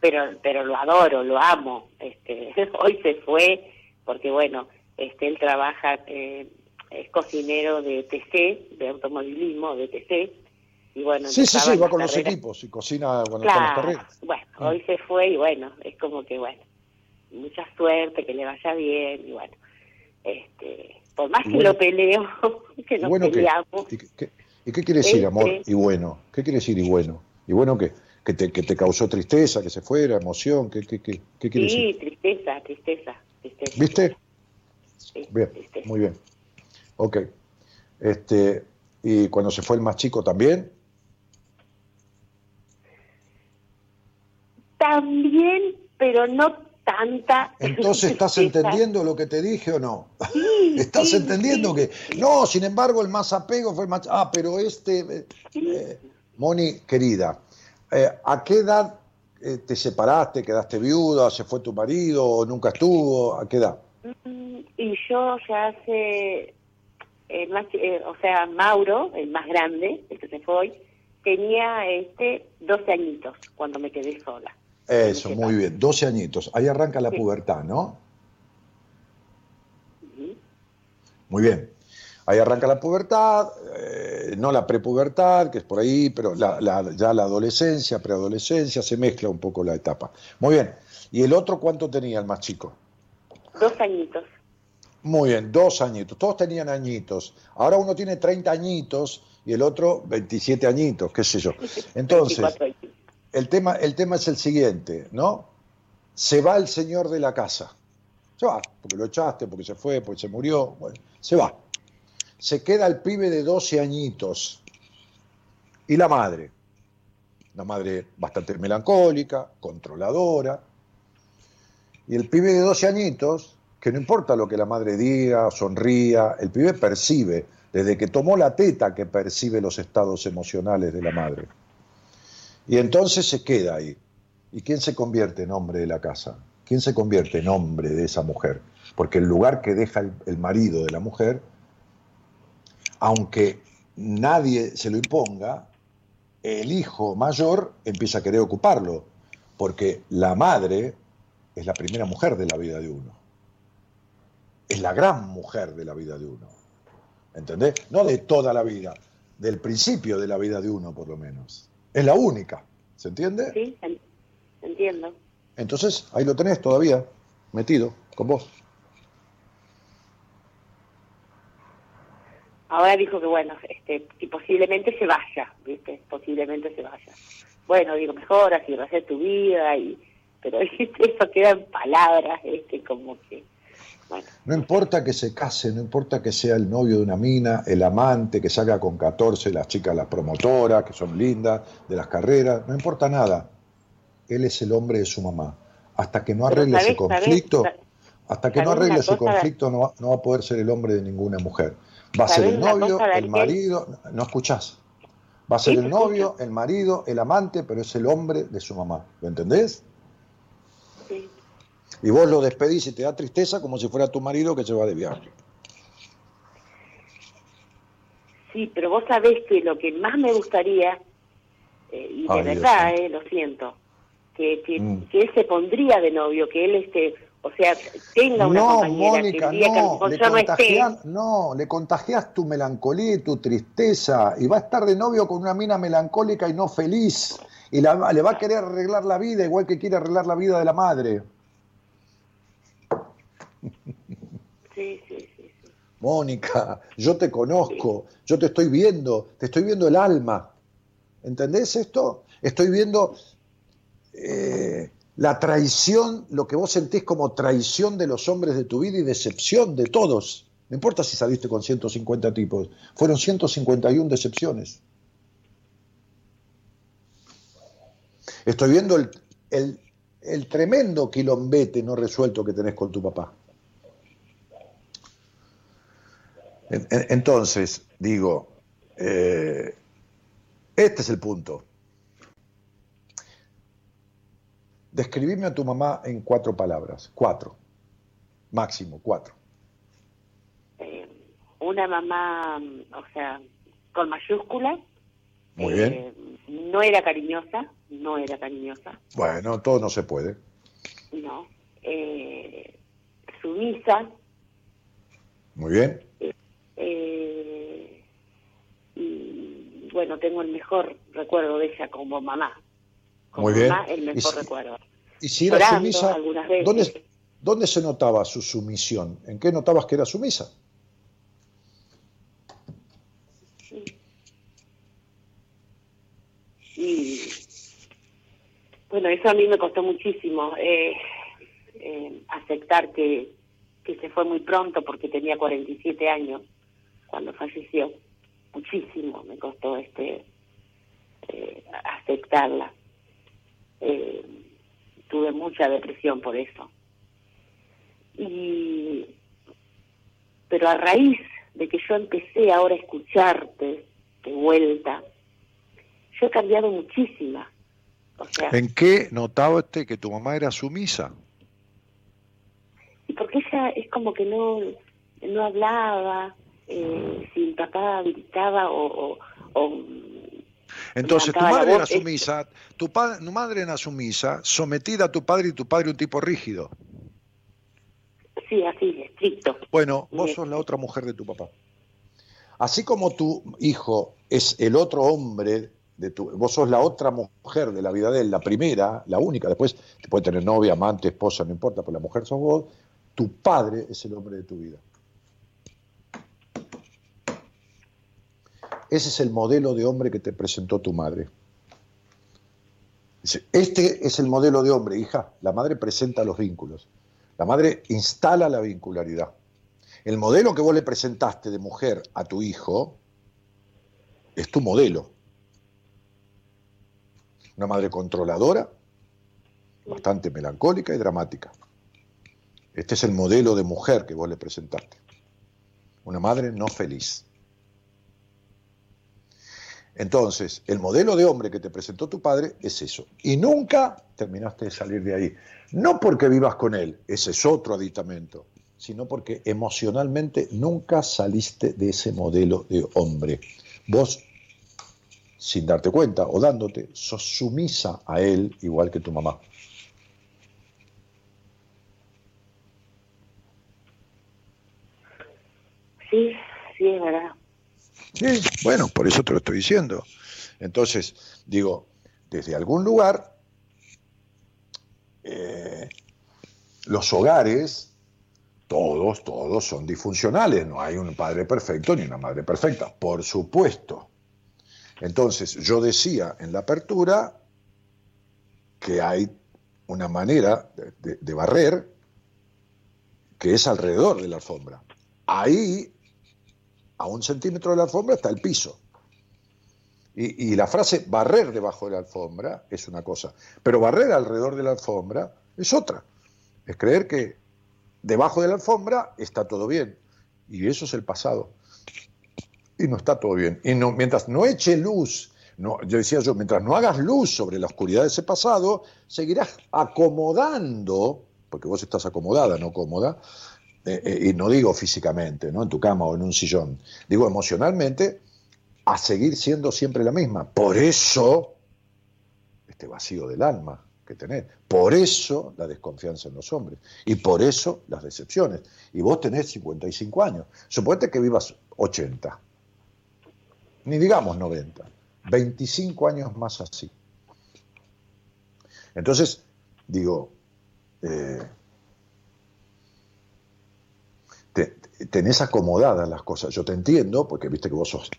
Pero pero lo adoro, lo amo. Este, hoy se fue porque bueno, este él trabaja eh, es cocinero de TC, de automovilismo de TC y bueno, Sí, sí, sí, va con los equipos y cocina cuando están las Claro, carreras. bueno, Ah. hoy se fue y bueno, es como que bueno, mucha suerte, que le vaya bien y bueno, este, por más Y que bueno- lo peleo, que ¿Y nos bueno qué? peleamos, ¿Y qué, qué- y qué quiere decir Este- amor y bueno? ¿Qué quiere decir y bueno? Y bueno que, que, te, que te causó tristeza, que se fuera, emoción, ¿qué, qué, qué, qué quiere sí, decir? tristeza, tristeza, tristeza. ¿Viste? Sí, Bien, tristeza. muy bien. Ok. Este, ¿Y cuando se fue el más chico también? También, pero no tanta. Entonces, ¿estás tristeza. entendiendo lo que te dije o no? Sí, ¿Estás sí, entendiendo sí. que no, sin embargo, el más apego fue el más... Ah, pero este... eh, Moni, querida, eh, ¿a qué edad eh, te separaste, quedaste viuda, se fue tu marido o nunca estuvo? ¿A qué edad? Mm, Y yo ya hace, el más, eh, o sea, Mauro, el más grande, el que se fue hoy, tenía este 12 añitos cuando me quedé sola. Eso, muy bien. 12 añitos. Ahí arranca la Sí. pubertad, ¿no? Muy bien. Ahí arranca la pubertad, eh, no la prepubertad, que es por ahí, pero la- la- ya la adolescencia, preadolescencia, se mezcla un poco la etapa. Muy bien. ¿Y el otro cuánto tenía el más chico? Dos añitos. Muy bien, dos añitos. Todos tenían añitos. Ahora uno tiene 30 añitos y el otro 27 añitos, qué sé yo. Entonces, 24 años. el tema, el tema es el siguiente, ¿no? Se va el señor de la casa. Se va, porque lo echaste, porque se fue, porque se murió. Bueno, se va. Se queda el pibe de 12 añitos. Y la madre. La madre bastante melancólica, controladora. Y el pibe de 12 añitos, que no importa lo que la madre diga, sonría, el pibe percibe, desde que tomó la teta, que percibe los estados emocionales de la madre. Y entonces se queda ahí. ¿Y quién se convierte en hombre de la casa? ¿Quién se convierte en hombre de esa mujer? Porque el lugar que deja el, marido de la mujer, aunque nadie se lo imponga, el hijo mayor empieza a querer ocuparlo, porque la madre es la primera mujer de la vida de uno. Es la gran mujer de la vida de uno. ¿Entendés? No de toda la vida, del principio de la vida de uno, por lo menos. Es la única. ¿Se entiende? Sí, en- entiendo. Entonces, ahí lo tenés todavía, metido, con vos. Ahora dijo que, bueno, este, que posiblemente se vaya, ¿viste? Posiblemente se vaya. Bueno, digo, mejor así rehacer tu vida, y pero ¿viste? eso queda en palabras, este, como que, bueno, No importa que se case, no importa que sea el novio de una mina, el amante, que salga con 14, las chicas, las promotoras, que son lindas, de las carreras, no importa nada. Él es el hombre de su mamá. Hasta que no arregle ese ¿sabés- sabés- conflicto, hasta que no arregle ese conflicto, no va, no va a poder ser el hombre de ninguna mujer. Va a ser ¿Sabés el novio, el marido, no escuchás. Va a ser el novio, el marido, el amante, pero es el hombre de su mamá. ¿Lo entendés? sí. Y vos lo despedís y te da tristeza como si fuera tu marido que se va de viaje. Sí, pero vos sabés que lo que más me gustaría, eh, y de Ay, verdad, eh, lo siento, que, que, Mm. que él se pondría de novio, que él, este, o sea, tenga una no, compañera, Mónica, que el día no, le yo no esté, contagias, no, le contagias tu melancolía y tu tristeza y va a estar de novio con una mina melancólica y no feliz y la- le va a querer arreglar la vida igual que quiere arreglar la vida de la madre. sí, sí, sí, sí. Mónica, yo te conozco, yo te estoy viendo, te estoy viendo el alma. ¿Entendés esto? Estoy viendo eh, la traición, lo que vos sentís como traición de los hombres de tu vida y decepción de todos. No importa si saliste con 150 tipos, fueron 151 decepciones. Estoy viendo el, el- tremendo quilombete no resuelto que tenés con tu papá. En- en- Entonces, digo, eh, este es el punto. Describime a tu mamá en cuatro palabras, cuatro, máximo cuatro. Eh, una mamá, mm, o sea, con mayúsculas, Muy eh, no era cariñosa, no era cariñosa, Bueno, todo no se puede. no, eh, sumisa, Muy bien. eh, y bueno, tengo el mejor recuerdo de ella como mamá. Como Muy bien. mamá, el Y mejor si- recuerdo. Y si era Llorando sumisa. ¿dónde, ¿dónde se notaba su sumisión? ¿En qué notabas que era sumisa? Y bueno, eso a mí me costó muchísimo eh, eh, aceptar que, que se fue muy pronto porque tenía 47 años. cuando falleció. Muchísimo me costó este eh, aceptarla. Eh, tuve mucha depresión por eso. Y pero a raíz de que yo empecé ahora a escucharte de vuelta, yo he cambiado muchísima. O sea, ¿En qué notaste que tu mamá era sumisa? y porque ella es como que no no hablaba, eh, si papá gritaba o, o, o Entonces tu madre era voz, es- sumisa, tu, tu madre era sumisa, sometida a tu padre y tu padre un tipo rígido. sí, así, estricto. Bueno, vos Bien. sos la otra mujer de tu papá. Así como tu hijo es el otro hombre de tu, vos sos la otra mujer de la vida de él, la primera, la única, después te puede tener novia, amante, esposa, no importa, pero la mujer sos vos, tu padre es el hombre de tu vida. Ese es el modelo de hombre que te presentó tu madre. Este es el modelo de hombre, hija. La madre presenta los vínculos. La madre instala la vincularidad. El modelo que vos le presentaste de mujer a tu hijo es tu modelo. Una madre controladora, bastante melancólica y dramática. Este es el modelo de mujer que vos le presentaste. Una madre no feliz. Entonces, el modelo de hombre que te presentó tu padre es eso. Y nunca terminaste de salir de ahí. No porque vivas con él, ese es otro aditamento, sino porque emocionalmente nunca saliste de ese modelo de hombre. Vos, sin darte cuenta o dándote, sos sumisa a él igual que tu mamá. Sí, sí, verdad. Sí, bueno, por eso te lo estoy diciendo. Entonces, digo, desde algún lugar, eh, los hogares, todos, todos son disfuncionales. No hay un padre perfecto ni una madre perfecta, por supuesto. Entonces, yo decía en la apertura que hay una manera de, de- de barrer que es alrededor de la alfombra. Ahí a un centímetro de la alfombra está el piso. Y, y la frase barrer debajo de la alfombra es una cosa, pero barrer alrededor de la alfombra es otra. Es creer que debajo de la alfombra está todo bien. Y eso es el pasado. Y no está todo bien. Y no, mientras no eche luz, no, yo decía yo, mientras no hagas luz sobre la oscuridad de ese pasado, seguirás acomodando, porque vos estás acomodada, no cómoda, eh, eh, y no digo físicamente, ¿no? En tu cama o en un sillón, digo emocionalmente, a seguir siendo siempre la misma. Por eso, este vacío del alma que tenés, por eso la desconfianza en los hombres, y por eso las decepciones. Y vos tenés 55 años, suponete que vivas 80, ni digamos 90, 25 años más así. Entonces, digo, eh, te- tenés acomodadas las cosas. Yo te entiendo, porque viste que vos sos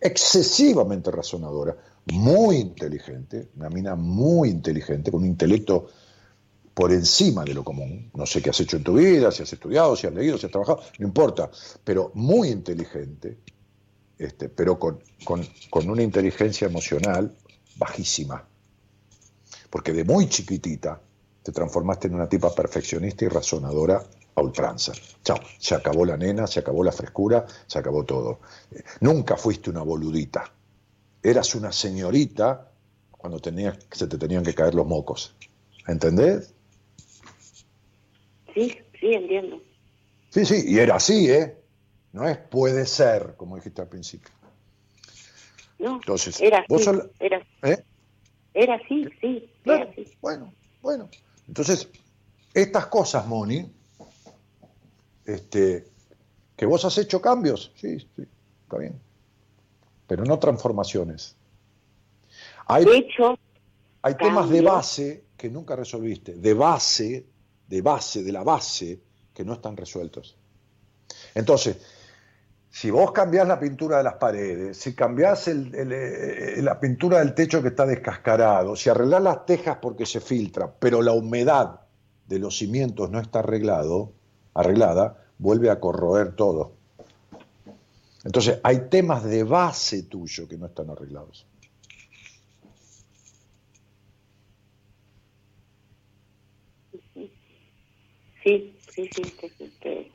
excesivamente razonadora, muy inteligente, una mina muy inteligente, con un intelecto por encima de lo común. No sé qué has hecho en tu vida, si has estudiado, si has leído, si has trabajado, no importa, pero muy inteligente, este, pero con, con- con una inteligencia emocional bajísima. Porque de muy chiquitita te transformaste en una tipa perfeccionista y razonadora a ultranza. Chao, se acabó la nena, se acabó la frescura, se acabó todo. Eh, Nunca fuiste una boludita. Eras una señorita cuando tenías, se te tenían que caer los mocos. ¿Entendés? Sí, sí, entiendo. Sí, sí, y era así, ¿eh? No es puede ser, como dijiste al principio. No, Entonces, era así, vos la- era, ¿Eh? era así, sí, Claro, era así. bueno, bueno. Entonces, estas cosas, Moni, este, que vos has hecho cambios, sí, sí, está bien. Pero no transformaciones. Hay, De hecho, hay temas de base que nunca resolviste, de base, de base, de la base, que no están resueltos. Entonces, si vos cambiás la pintura de las paredes, si cambiás el- el, eh, la pintura del techo que está descascarado, si arreglás las tejas porque se filtra, pero la humedad de los cimientos no está arreglado, arreglada, vuelve a corroer todo. Entonces, hay temas de base tuyo que no están arreglados. Sí, sí, sí. sí, sí, sí.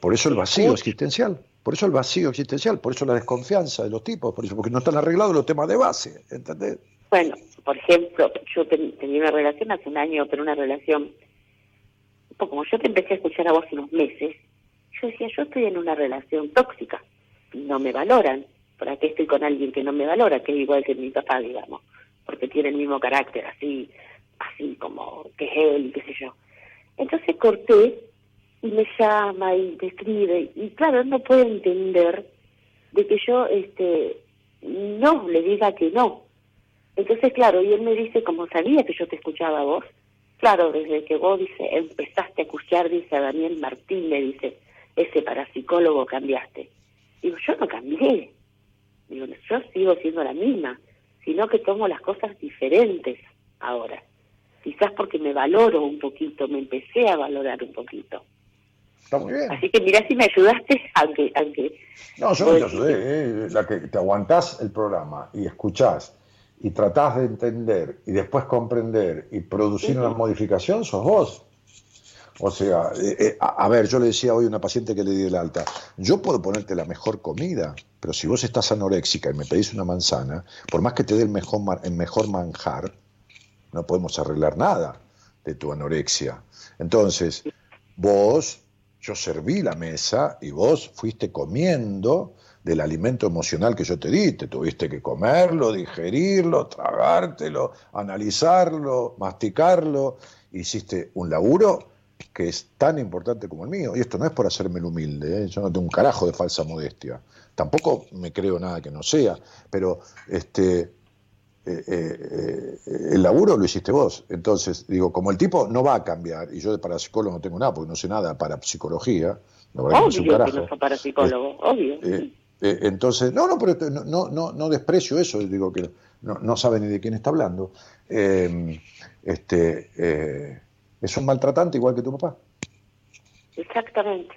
Por eso el vacío existencial, por eso el vacío existencial, por eso la desconfianza de los tipos, por eso, porque no están arreglados los temas de base, ¿entendés? Bueno, por ejemplo, yo ten- tenía una relación hace un año, pero una relación, como yo te empecé a escuchar a vos unos meses, yo decía, yo estoy en una relación tóxica, no me valoran, ¿para qué estoy con alguien que no me valora, que es igual que mi papá, digamos, porque tiene el mismo carácter, así, así como que es él, qué sé yo. Entonces corté y me llama y me escribe, y claro, no puede entender de que yo, este, no le diga que no, entonces, claro, y él me dice, como sabía que yo te escuchaba vos, claro, desde que vos, dice, empezaste a escuchar, dice a Daniel Martín, le dice, ese parapsicólogo cambiaste. Digo, yo no cambié. Digo, yo sigo siendo la misma, sino que tomo las cosas diferentes ahora. Quizás porque me valoro un poquito, me empecé a valorar un poquito. Está muy bien. Así que mirá si me ayudaste, aunque, aunque No, yo no te ayudé, ¿eh? la que te aguantás el programa y escuchás y tratás de entender y después comprender y producir una modificación, sos vos. O sea, eh, eh, a, a ver, yo le decía hoy a una paciente que le di el alta, yo puedo ponerte la mejor comida, pero si vos estás anoréxica y me pedís una manzana, por más que te dé el mejor, el mejor manjar, no podemos arreglar nada de tu anorexia. Entonces, vos, yo serví la mesa y vos fuiste comiendo del alimento emocional que yo te di. Te tuviste que comerlo, digerirlo, tragártelo, analizarlo, masticarlo. Hiciste un laburo que es tan importante como el mío. Y esto no es por hacerme el humilde, ¿eh? yo no tengo un carajo de falsa modestia. Tampoco me creo nada que no sea, pero este, eh, eh, eh, el laburo lo hiciste vos. Entonces, digo, como el tipo no va a cambiar, y yo de parapsicólogo no tengo nada, porque no sé nada para psicología, la verdad que no obvio que no parapsicólogo, obvio. Eh, eh, entonces, no, no, pero no, no, no, no desprecio eso, digo que no, no sabe ni de quién está hablando. Eh, este, eh, es un maltratante igual que tu papá. Exactamente.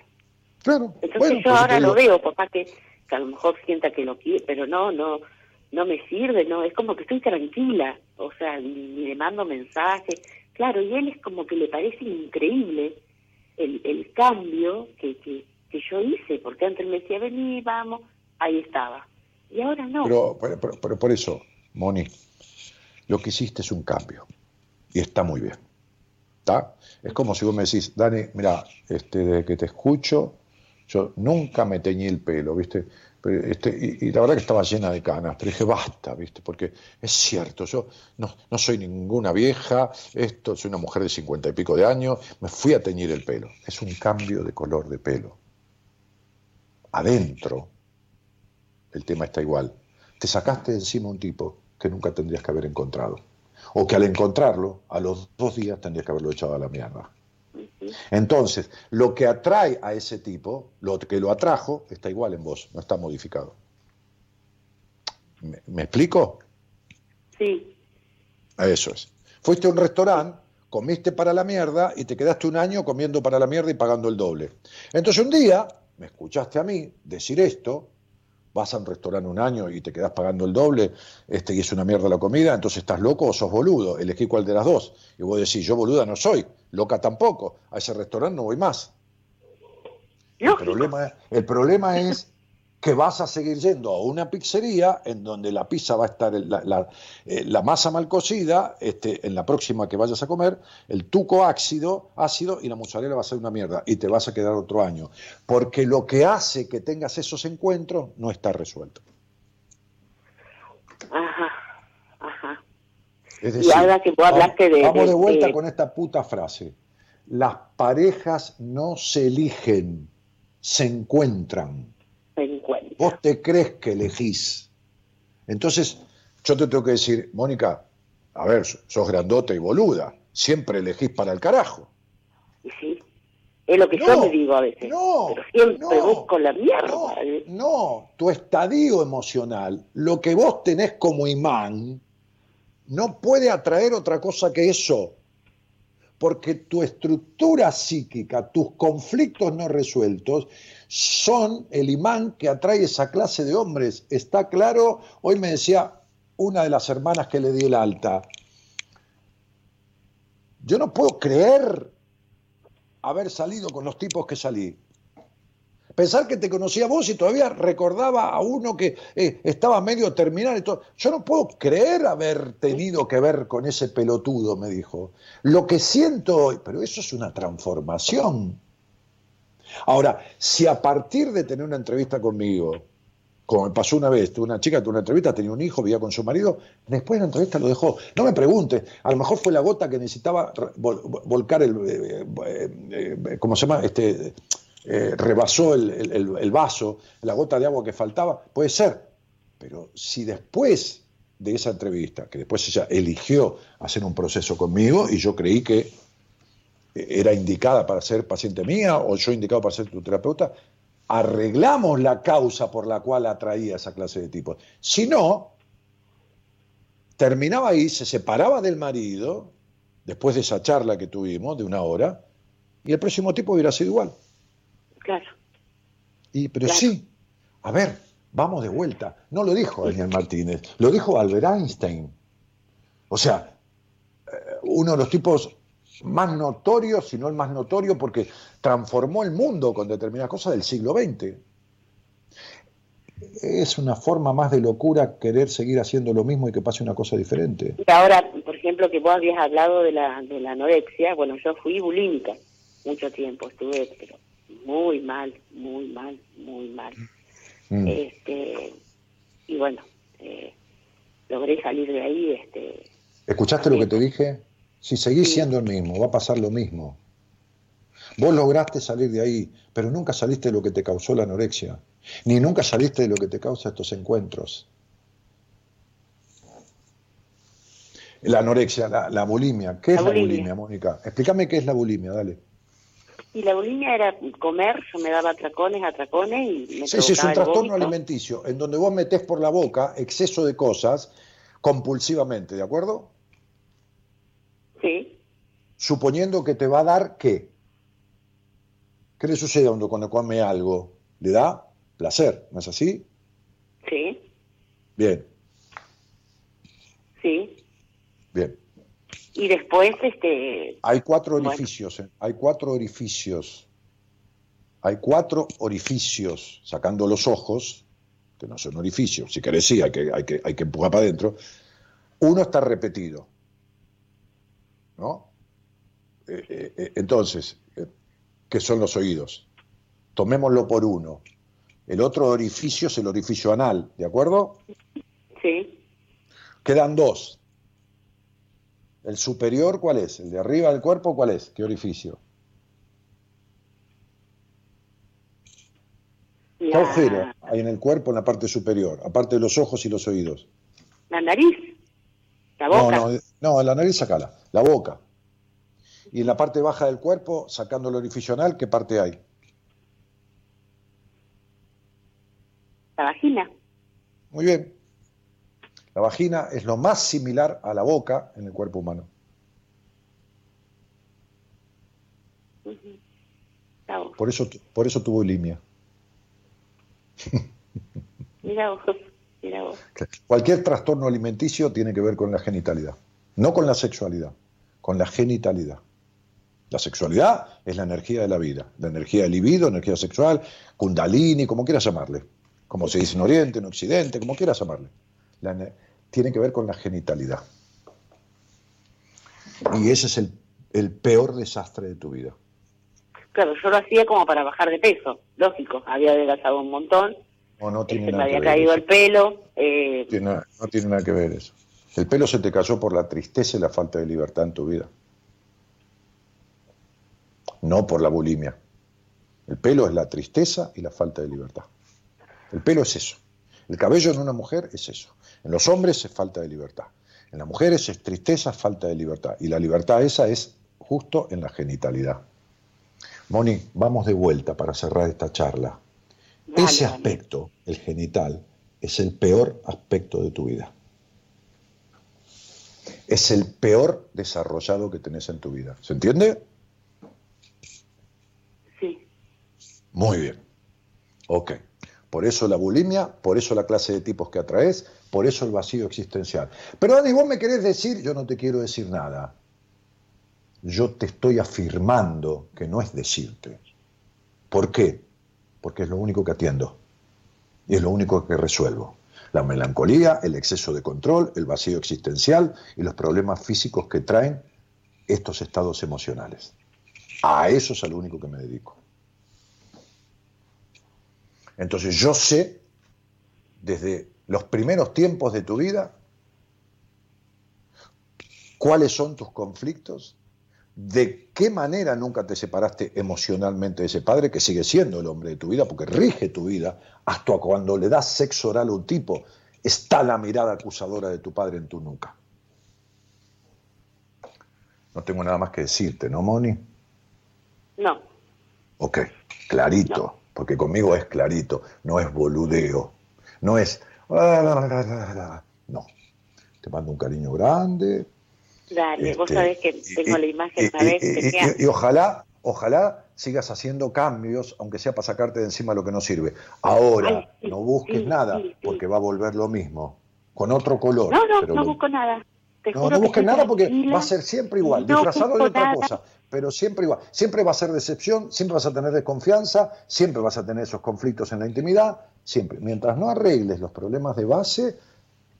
Claro. Entonces bueno, yo ahora lo veo, papá, que, que a lo mejor sienta que lo quiere, pero no, no, no me sirve, no, es como que estoy tranquila, o sea, ni, le mando mensajes, claro, y él es como que le parece increíble el, el cambio que, que, que yo hice, porque antes me decía, vení, vamos, ahí estaba, y ahora no. Pero, pero, pero- pero por eso, Moni, lo que hiciste es un cambio. Y está muy bien. ¿Está? Es como si vos me decís, Dani, mira, este, desde que te escucho, yo nunca me teñí el pelo, ¿viste? Este, y, y la verdad que estaba llena de canas, pero dije, basta, ¿viste? Porque es cierto, yo no, no soy ninguna vieja, esto, soy una mujer de cincuenta y pico de años, me fui a teñir el pelo. Es un cambio de color de pelo. Adentro, el tema está igual. Te sacaste de encima un tipo que nunca tendrías que haber encontrado. O que al encontrarlo, a los dos días tendrías que haberlo echado a la mierda. Entonces, lo que atrae a ese tipo, lo que lo atrajo, está igual en vos, no está modificado. ¿Me, me explico? Sí, Eso es. Fuiste a un restaurante, comiste para la mierda y te quedaste un año comiendo para la mierda y pagando el doble. Entonces un día me escuchaste a mí decir esto, vas a un restaurante un año y te quedás pagando el doble este, y es una mierda la comida, entonces estás loco o sos boludo, elegí cuál de las dos. Y vos decís, yo boluda no soy, loca tampoco, a ese restaurante no voy más. El problema, el problema es que vas a seguir yendo a una pizzería en donde la pizza va a estar, la, la- eh, la masa mal cocida, este, en la próxima que vayas a comer, el tuco ácido, ácido y la mozzarella va a ser una mierda y te vas a quedar otro año. Porque lo que hace que tengas esos encuentros no está resuelto. Ajá. Es Y decir, ahora que vos hablaste de- vamos de- vuelta de- con esta puta frase. Las parejas no se eligen, se encuentran. Vos te crees que elegís. Entonces, yo te tengo que decir, Mónica, a ver, sos grandota y boluda, siempre elegís para el carajo. Y sí, es lo que yo me digo a veces. no, pero siempre no, busco la mierda. No, ¿eh? no, tu estadio emocional, lo que vos tenés como imán, no puede atraer otra cosa que eso. porque tu estructura psíquica, tus conflictos no resueltos, son el imán que atrae esa clase de hombres. ¿Está claro? Hoy me decía una de las hermanas que le di el alta, yo no puedo creer haber salido con los tipos que salí. Pensar que te conocía vos y todavía recordaba a uno que eh, estaba medio terminal y todo. Yo no puedo creer haber tenido que ver con ese pelotudo, me dijo. Lo que siento hoy, pero eso es una transformación. Ahora, si a partir de tener una entrevista conmigo, como me pasó una vez, tuve una chica, tuvo una entrevista, tenía un hijo, vivía con su marido, después de la entrevista lo dejó. No me preguntes, a lo mejor fue la gota que necesitaba volcar el, eh, eh, ¿cómo se llama? Este, rebasó el, vaso, la gota de agua que faltaba, puede ser. Pero si después de esa entrevista, que después ella eligió hacer un proceso conmigo y yo creí que era indicada para ser paciente mía o yo indicado para ser tu terapeuta, arreglamos la causa por la cual atraía esa clase de tipos. Si no, terminaba ahí, se separaba del marido, después de esa charla que tuvimos de una hora, y el próximo tipo hubiera sido igual. Claro. Y, pero sí, a ver, vamos de vuelta. No lo dijo Daniel Martínez, lo dijo Albert Einstein. O sea, eh, uno de los tipos más notorio, si no el más notorio, porque transformó el mundo con determinadas cosas del siglo XX. Es una forma más de locura querer seguir haciendo lo mismo y que pase una cosa diferente. Y ahora, por ejemplo, que vos habías hablado de la, de la anorexia, bueno, yo fui bulímica mucho tiempo, estuve pero muy mal, muy mal, muy mal. Mm. Este, y bueno, eh, logré salir de ahí. Este, ¿Escuchaste lo que te dije? Si seguís siendo el mismo, va a pasar lo mismo. Vos lograste salir de ahí, pero nunca saliste de lo que te causó la anorexia, ni nunca saliste de lo que te causa estos encuentros. La anorexia, la, bulimia. ¿Qué es la bulimia, Mónica? Explícame qué es la bulimia, dale. Y la bulimia era comer, yo me daba atracones, atracones y me Sí, sí, es un trastorno alimenticio, en donde vos metés por la boca exceso de cosas compulsivamente, ¿de acuerdo? Sí. Suponiendo que te va a dar qué. ¿Qué le sucede cuando, cuando come algo? Le da placer, ¿no es así? Sí. Bien. Sí. Bien. Y después, este... Hay cuatro orificios, ¿eh? hay cuatro orificios. Hay cuatro orificios, sacando los ojos, que no son orificios, si querés sí, hay que, hay que, hay que empujar para adentro. Uno está repetido, ¿no? Eh, eh, eh, entonces, ¿qué son los oídos? Tomémoslo por uno. El otro orificio es el orificio anal, ¿de acuerdo? Sí. Quedan dos. ¿El superior cuál es? ¿El de arriba del cuerpo cuál es? ¿Qué orificio? ¿Qué agujero hay en el cuerpo en la parte superior, aparte de los ojos y los oídos? La nariz. La boca. No, no, no la nariz sacala la boca. Y en la parte baja del cuerpo, sacando el orificio anal, ¿qué parte hay? La vagina. Muy bien. La vagina es lo más similar a la boca en el cuerpo humano. Por eso, por eso tuvo bulimia. Mira vos, mira vos. Cualquier trastorno alimenticio tiene que ver con la genitalidad, no con la sexualidad con la genitalidad. La sexualidad es la energía de la vida, la energía del libido, energía sexual, kundalini, como quieras llamarle, como se dice en Oriente, en Occidente, como quieras llamarle. Tiene que ver con la genitalidad. Y ese es el, peor desastre de tu vida. Claro, yo lo hacía como para bajar de peso, lógico, había adelgazado un montón, no, no tiene este, nada me había que ver caído el pelo. Eh... no tiene nada que ver eso. El pelo se te cayó por la tristeza y la falta de libertad en tu vida. No por la bulimia. El pelo es la tristeza y la falta de libertad. El pelo es eso. El cabello en una mujer es eso. En los hombres es falta de libertad. En las mujeres es tristeza, falta de libertad. Y la libertad esa es justo en la genitalidad. Moni, vamos de vuelta para cerrar esta charla. Ese aspecto, el genital, es el peor aspecto de tu vida. es el peor desarrollado que tenés en tu vida. ¿Se entiende? Sí. Muy bien. Ok. Por eso la bulimia, por eso la clase de tipos que atraes, por eso el vacío existencial. Pero Dani, vos me querés decir, yo no te quiero decir nada. Yo te estoy afirmando que no es decirte. ¿Por qué? Porque es lo único que atiendo. Y es lo único que resuelvo. La melancolía, el exceso de control, el vacío existencial y los problemas físicos que traen estos estados emocionales. A eso es a lo único que me dedico. Entonces yo sé, desde los primeros tiempos de tu vida, cuáles son tus conflictos, de qué manera nunca te separaste emocionalmente de ese padre que sigue siendo el hombre de tu vida, porque rige tu vida, hasta cuando le das sexo oral a un tipo, está la mirada acusadora de tu padre en tu nuca. No tengo nada más que decirte, ¿no, Moni? No. Ok, clarito, No. Porque conmigo es clarito, no es boludeo, no es... No, te mando un cariño grande, Dale, vos Este, sabés que y- tengo la y- imagen, y- ¿sabés? y- que y- sea- y ojalá, ojalá sigas haciendo cambios, aunque sea para sacarte de encima lo que no sirve. Ahora, Ay, sí, no busques sí, nada, sí. porque va a volver lo mismo, con otro color. No, no, pero no lo- busco nada. Te no, no que busques nada porque va a ser siempre igual, No disfrazado de otra nada. cosa, pero siempre igual. Siempre va a ser decepción, siempre vas a tener desconfianza, siempre vas a tener esos conflictos en la intimidad, siempre. Mientras no arregles los problemas de base,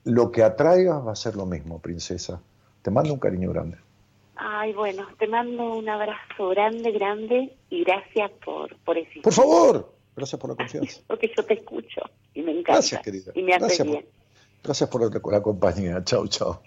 lo que atraigas va a ser lo mismo, princesa. Te mando un cariño grande. Ay, bueno, te mando un abrazo grande, grande y gracias por, por existir. Por favor, gracias por la confianza. Porque yo te escucho y me encanta. Gracias, querida. Y me hace Gracias por, bien. Gracias por la, compañía. Chau, chau.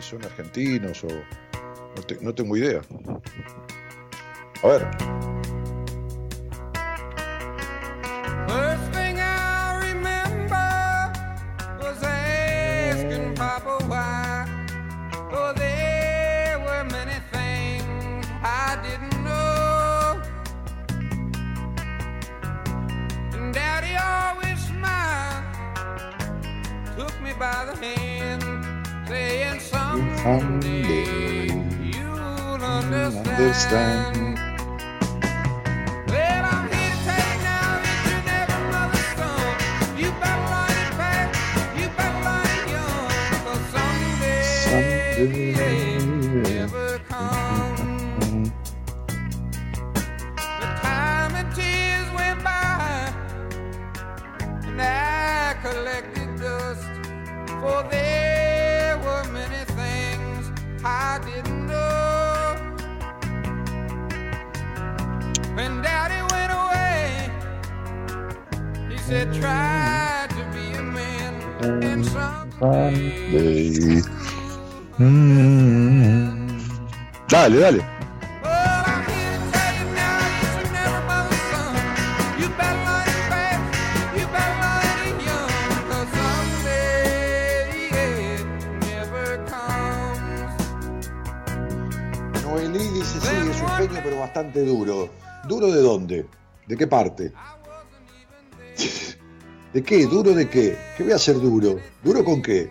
Son argentinos o. No tengo idea. A ver. One day you'll understand. Someday it never comes. Noelí dice, sí, es un genio, pero bastante duro. ¿Duro de dónde? ¿De qué parte? ¿De qué? ¿Duro de qué? ¿Qué voy a hacer duro? ¿Duro con qué?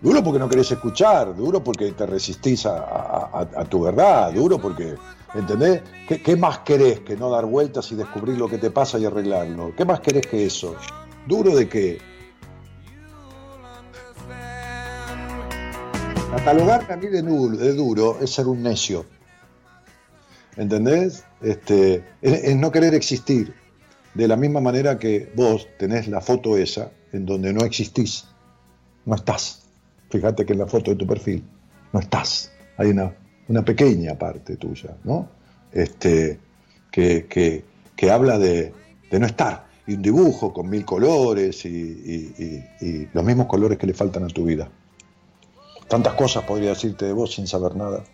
Duro porque no querés escuchar, duro porque te resistís a, tu verdad, duro porque, ¿entendés? ¿Qué, qué más querés que no dar vueltas y descubrir lo que te pasa y arreglarlo? ¿Qué más querés que eso? ¿Duro de qué? Catalogarme a mí de, de duro es ser un necio. ¿Entendés? Este, es, es no querer existir. De la misma manera que vos tenés la foto esa en donde no existís. No estás. Fíjate que en la foto de tu perfil no estás. Hay una, una pequeña parte tuya, ¿no? Este, que, que- que habla de, de no estar. Y un dibujo con mil colores y, y- y- y los mismos colores que le faltan a tu vida. Tantas cosas podría decirte de vos sin saber nada.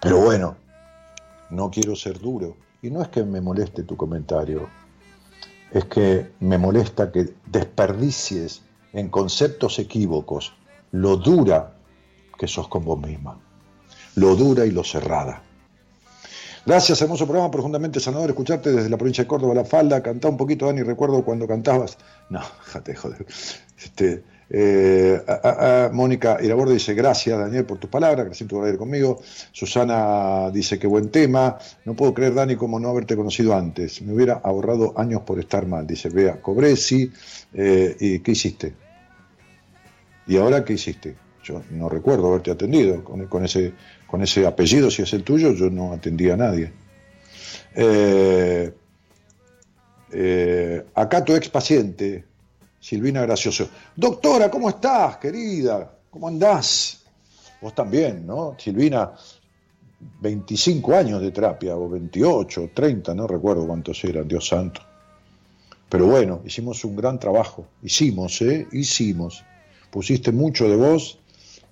Pero bueno, no quiero ser duro. Y no es que me moleste tu comentario, es que me molesta que desperdicies en conceptos equívocos lo dura que sos con vos misma, lo dura y lo cerrada. Gracias, hermoso programa, profundamente sanador escucharte desde la provincia de Córdoba, La Falda. Cantá un poquito, Dani, recuerdo cuando cantabas. No, déjate, joder. Este, eh, Mónica Iraborde dice, gracias, Daniel, por tus palabras, vas a ir conmigo. Susana dice, qué buen tema. No puedo creer, Dani, como no haberte conocido antes. Me hubiera ahorrado años por estar mal. Dice, vea, cobré, sí. Eh, ¿Y qué hiciste? ¿Y ahora qué hiciste? Yo no recuerdo haberte atendido con, ese, con ese apellido, si es el tuyo, yo no atendí a nadie. Eh, acá tu ex paciente, Silvina Gracioso. Doctora, ¿cómo estás, querida? ¿Cómo andás? Vos también, ¿no? Silvina, 25 años de terapia, o 28, 30, no recuerdo cuántos eran, Dios santo. Pero bueno, hicimos un gran trabajo. Hicimos, ¿eh? Hicimos. Pusiste mucho de vos,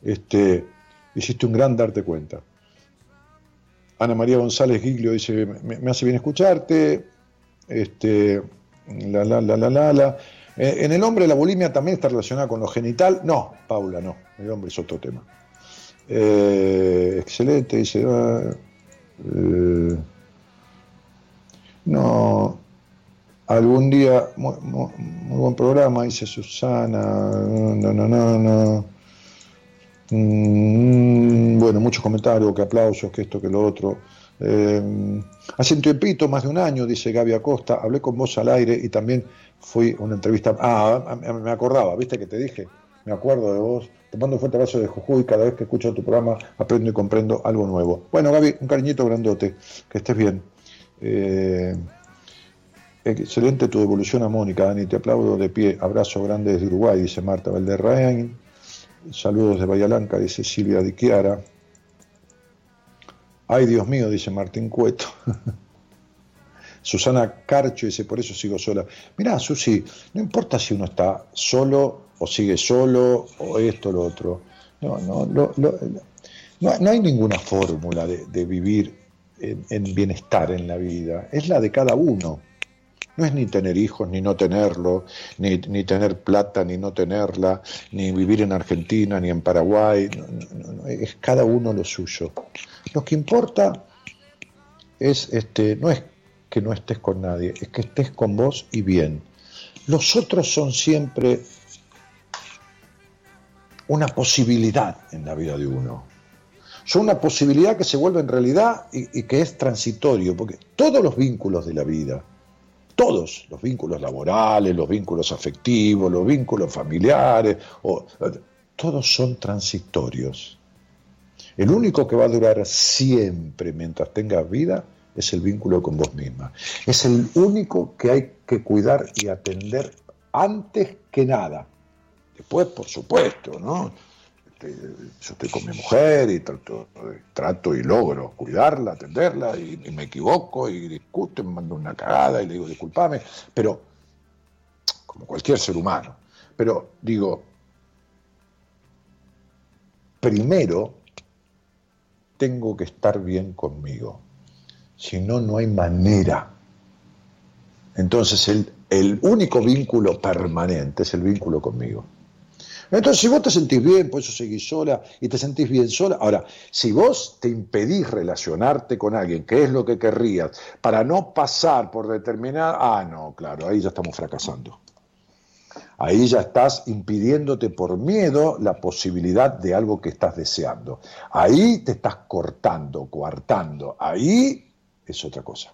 este, hiciste un gran darte cuenta. Ana María González Giglio dice, me, hace bien escucharte. Este, la, la, la, la, la, la. Eh, En el hombre la bulimia también está relacionada con lo genital. No, Paula, no. El hombre es otro tema. Eh, excelente, dice. eh, no, algún día, muy buen programa, dice Susana. No, no, no, no. Mm, bueno, muchos comentarios, que aplausos, que esto, que lo otro. Eh, hace un tiempito, más de un año, dice Gaby Acosta, hablé con vos al aire y también fui a una entrevista. Ah, me acordaba, viste que te dije, me acuerdo de vos. Te mando un fuerte abrazo de Jujuy, cada vez que escucho tu programa aprendo y comprendo algo nuevo. Bueno, Gaby, un cariñito grandote, que estés bien. Eh, excelente tu devolución a Mónica, Dani, te aplaudo de pie. Abrazo grande desde Uruguay, dice Marta Valderrain. Saludos de Bahía Blanca, dice Silvia Di Chiara. Ay, Dios mío, dice Martín Cueto. Susana Carcho dice, por eso sigo sola. Mirá, Susi, no importa si uno está solo o sigue solo o esto o lo otro. No, no, lo- no, no hay ninguna fórmula de, vivir en bienestar en la vida. Es la de cada uno. No es ni tener hijos, ni no tenerlo, ni, ni tener plata, ni no tenerla, ni vivir en Argentina, ni en Paraguay. Es cada uno lo suyo. Lo que importa es, este, no es que no estés con nadie, es que estés con vos y bien. Los otros son siempre una posibilidad en la vida de uno. Son una posibilidad que se vuelve en realidad y, y que es transitorio, porque todos los vínculos de la vida, todos los vínculos laborales, los vínculos afectivos, los vínculos familiares, todos son transitorios. El único que va a durar siempre mientras tengas vida es el vínculo con vos misma. Es el único que hay que cuidar y atender antes que nada. Después, por supuesto, ¿no? Este, yo estoy con mi mujer y trato, y logro cuidarla, atenderla, y, y, me equivoco y discuto, me mando una cagada y le digo disculpame, pero como cualquier ser humano. Pero digo, primero tengo que estar bien conmigo, si no, no hay manera. Entonces el, el único vínculo permanente es el vínculo conmigo. Entonces, si vos te sentís bien, por eso seguís sola y te sentís bien sola. Ahora, si vos te impedís relacionarte con alguien, que es lo que querrías, para no pasar por determinar, ah, no, claro, ahí ya estamos fracasando. Ahí ya estás impidiéndote por miedo la posibilidad de algo que estás deseando. Ahí te estás cortando, coartando. Ahí es otra cosa.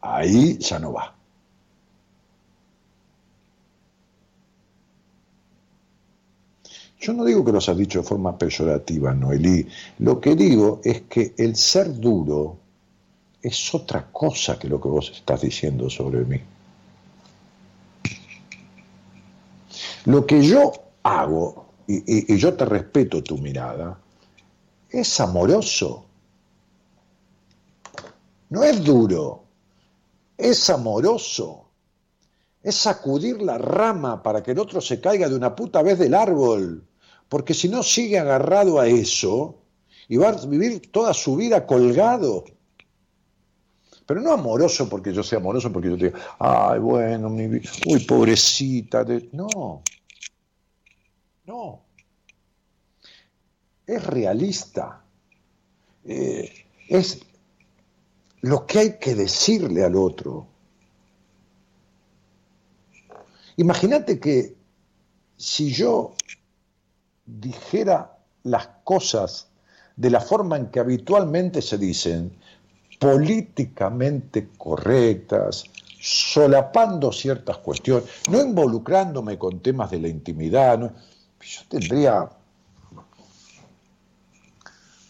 Ahí ya no va. Yo no digo que los has dicho de forma peyorativa, Noelí. Lo que digo es que el ser duro es otra cosa que lo que vos estás diciendo sobre mí. Lo que yo hago, y, y, y yo te respeto tu mirada, es amoroso. No es duro, es amoroso. Es sacudir la rama para que el otro se caiga de una puta vez del árbol porque si no sigue agarrado a eso y va a vivir toda su vida colgado. Pero no amoroso porque yo sea amoroso, porque yo te diga, ay, bueno, mi vida, uy, pobrecita. De... No, no. Es realista. Eh, es lo que hay que decirle al otro. Imagínate que si yo dijera las cosas de la forma en que habitualmente se dicen, políticamente correctas, solapando ciertas cuestiones, no involucrándome con temas de la intimidad, ¿no? yo tendría,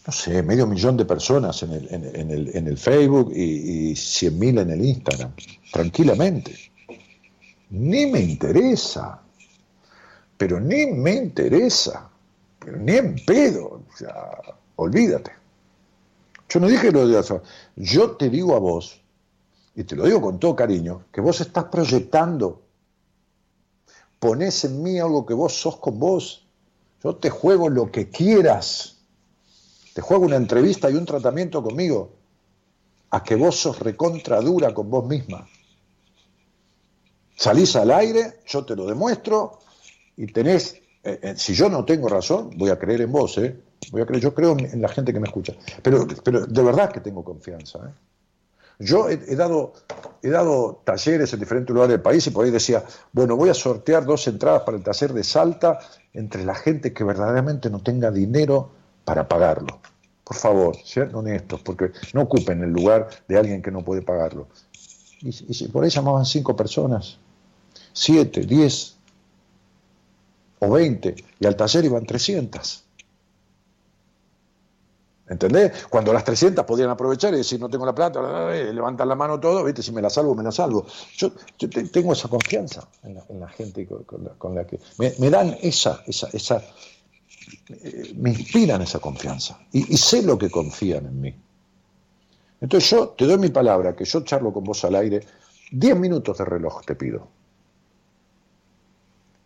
no sé, medio millón de personas en el, en, en el, en el Facebook y, 100 mil en el Instagram, tranquilamente. Ni me interesa pero ni me interesa, pero ni en pedo, o sea, olvídate. Yo no dije lo de eso, yo te digo a vos, y te lo digo con todo cariño, que vos estás proyectando, ponés en mí algo que vos sos con vos, yo te juego lo que quieras, te juego una entrevista y un tratamiento conmigo, a que vos sos recontra dura con vos misma. Salís al aire, yo te lo demuestro, y tenés, eh, eh, si yo no tengo razón, voy a creer en vos, ¿eh? Voy a creer, yo creo en, la gente que me escucha, pero, pero de verdad que tengo confianza. Yo he, dado, he dado talleres en diferentes lugares del país y por ahí decía, bueno, voy a sortear dos entradas para el taller de Salta entre la gente que verdaderamente no tenga dinero para pagarlo. Por favor, sean honestos, porque no ocupen el lugar de alguien que no puede pagarlo. Y, y por ahí llamaban cinco personas, siete, diez, o 20, y al taller iban 300. ¿Entendés? Cuando las 300 podían aprovechar y decir, no tengo la plata, levantan la mano todo, ¿viste? si me la salvo, me la salvo. Yo, yo te, tengo esa confianza en la, en la gente con, la, que... Me, dan esa, esa, esa eh, me inspiran esa confianza y, sé lo que confían en mí. Entonces yo te doy mi palabra, que yo charlo con vos al aire, 10 minutos de reloj te pido.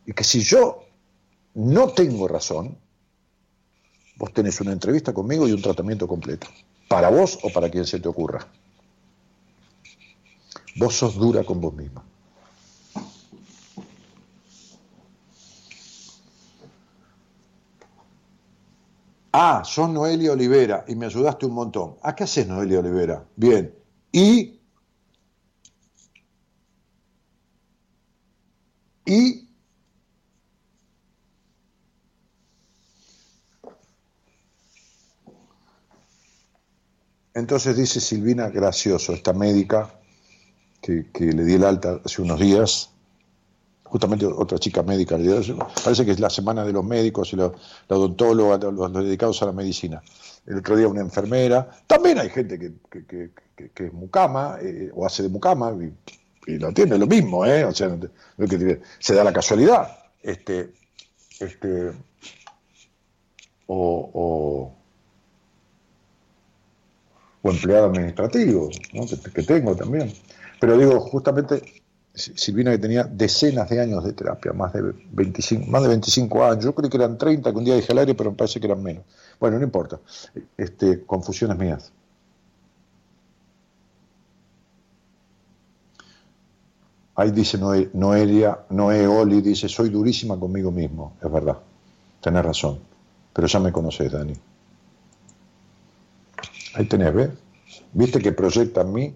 Y que si yo no tengo razón, vos tenés una entrevista conmigo y un tratamiento completo, para vos o para quien se te ocurra. Vos sos dura con vos misma. Ah, sos Noelia Olivera y me ayudaste un montón. ¿A qué haces Noelia Olivera? Bien. Y y Entonces dice Silvina Gracioso, esta médica que, que le di el alta hace unos días, justamente otra chica médica, parece que es la semana de los médicos y los, la odontóloga, los, dedicados a la medicina. El otro día una enfermera, también hay gente que, que- que- es mucama eh, o hace de mucama y, lo tiene lo mismo, ¿eh? o sea, se da la casualidad. Este, este, o, o, o empleado administrativo, ¿no? que, tengo también. Pero digo, justamente, Si- Silvina que tenía decenas de años de terapia, más de 25, más de 25 años, yo creí que eran 30, que un día dije al aire, pero me parece que eran menos. Bueno, no importa, este, confusiones mías. Ahí dice Noe- Noelia, Noé Oli, dice, soy durísima conmigo mismo, es verdad, tenés razón, pero ya me conoces, Dani. Ahí tenés, ¿ves? ¿Viste que proyecta en mí?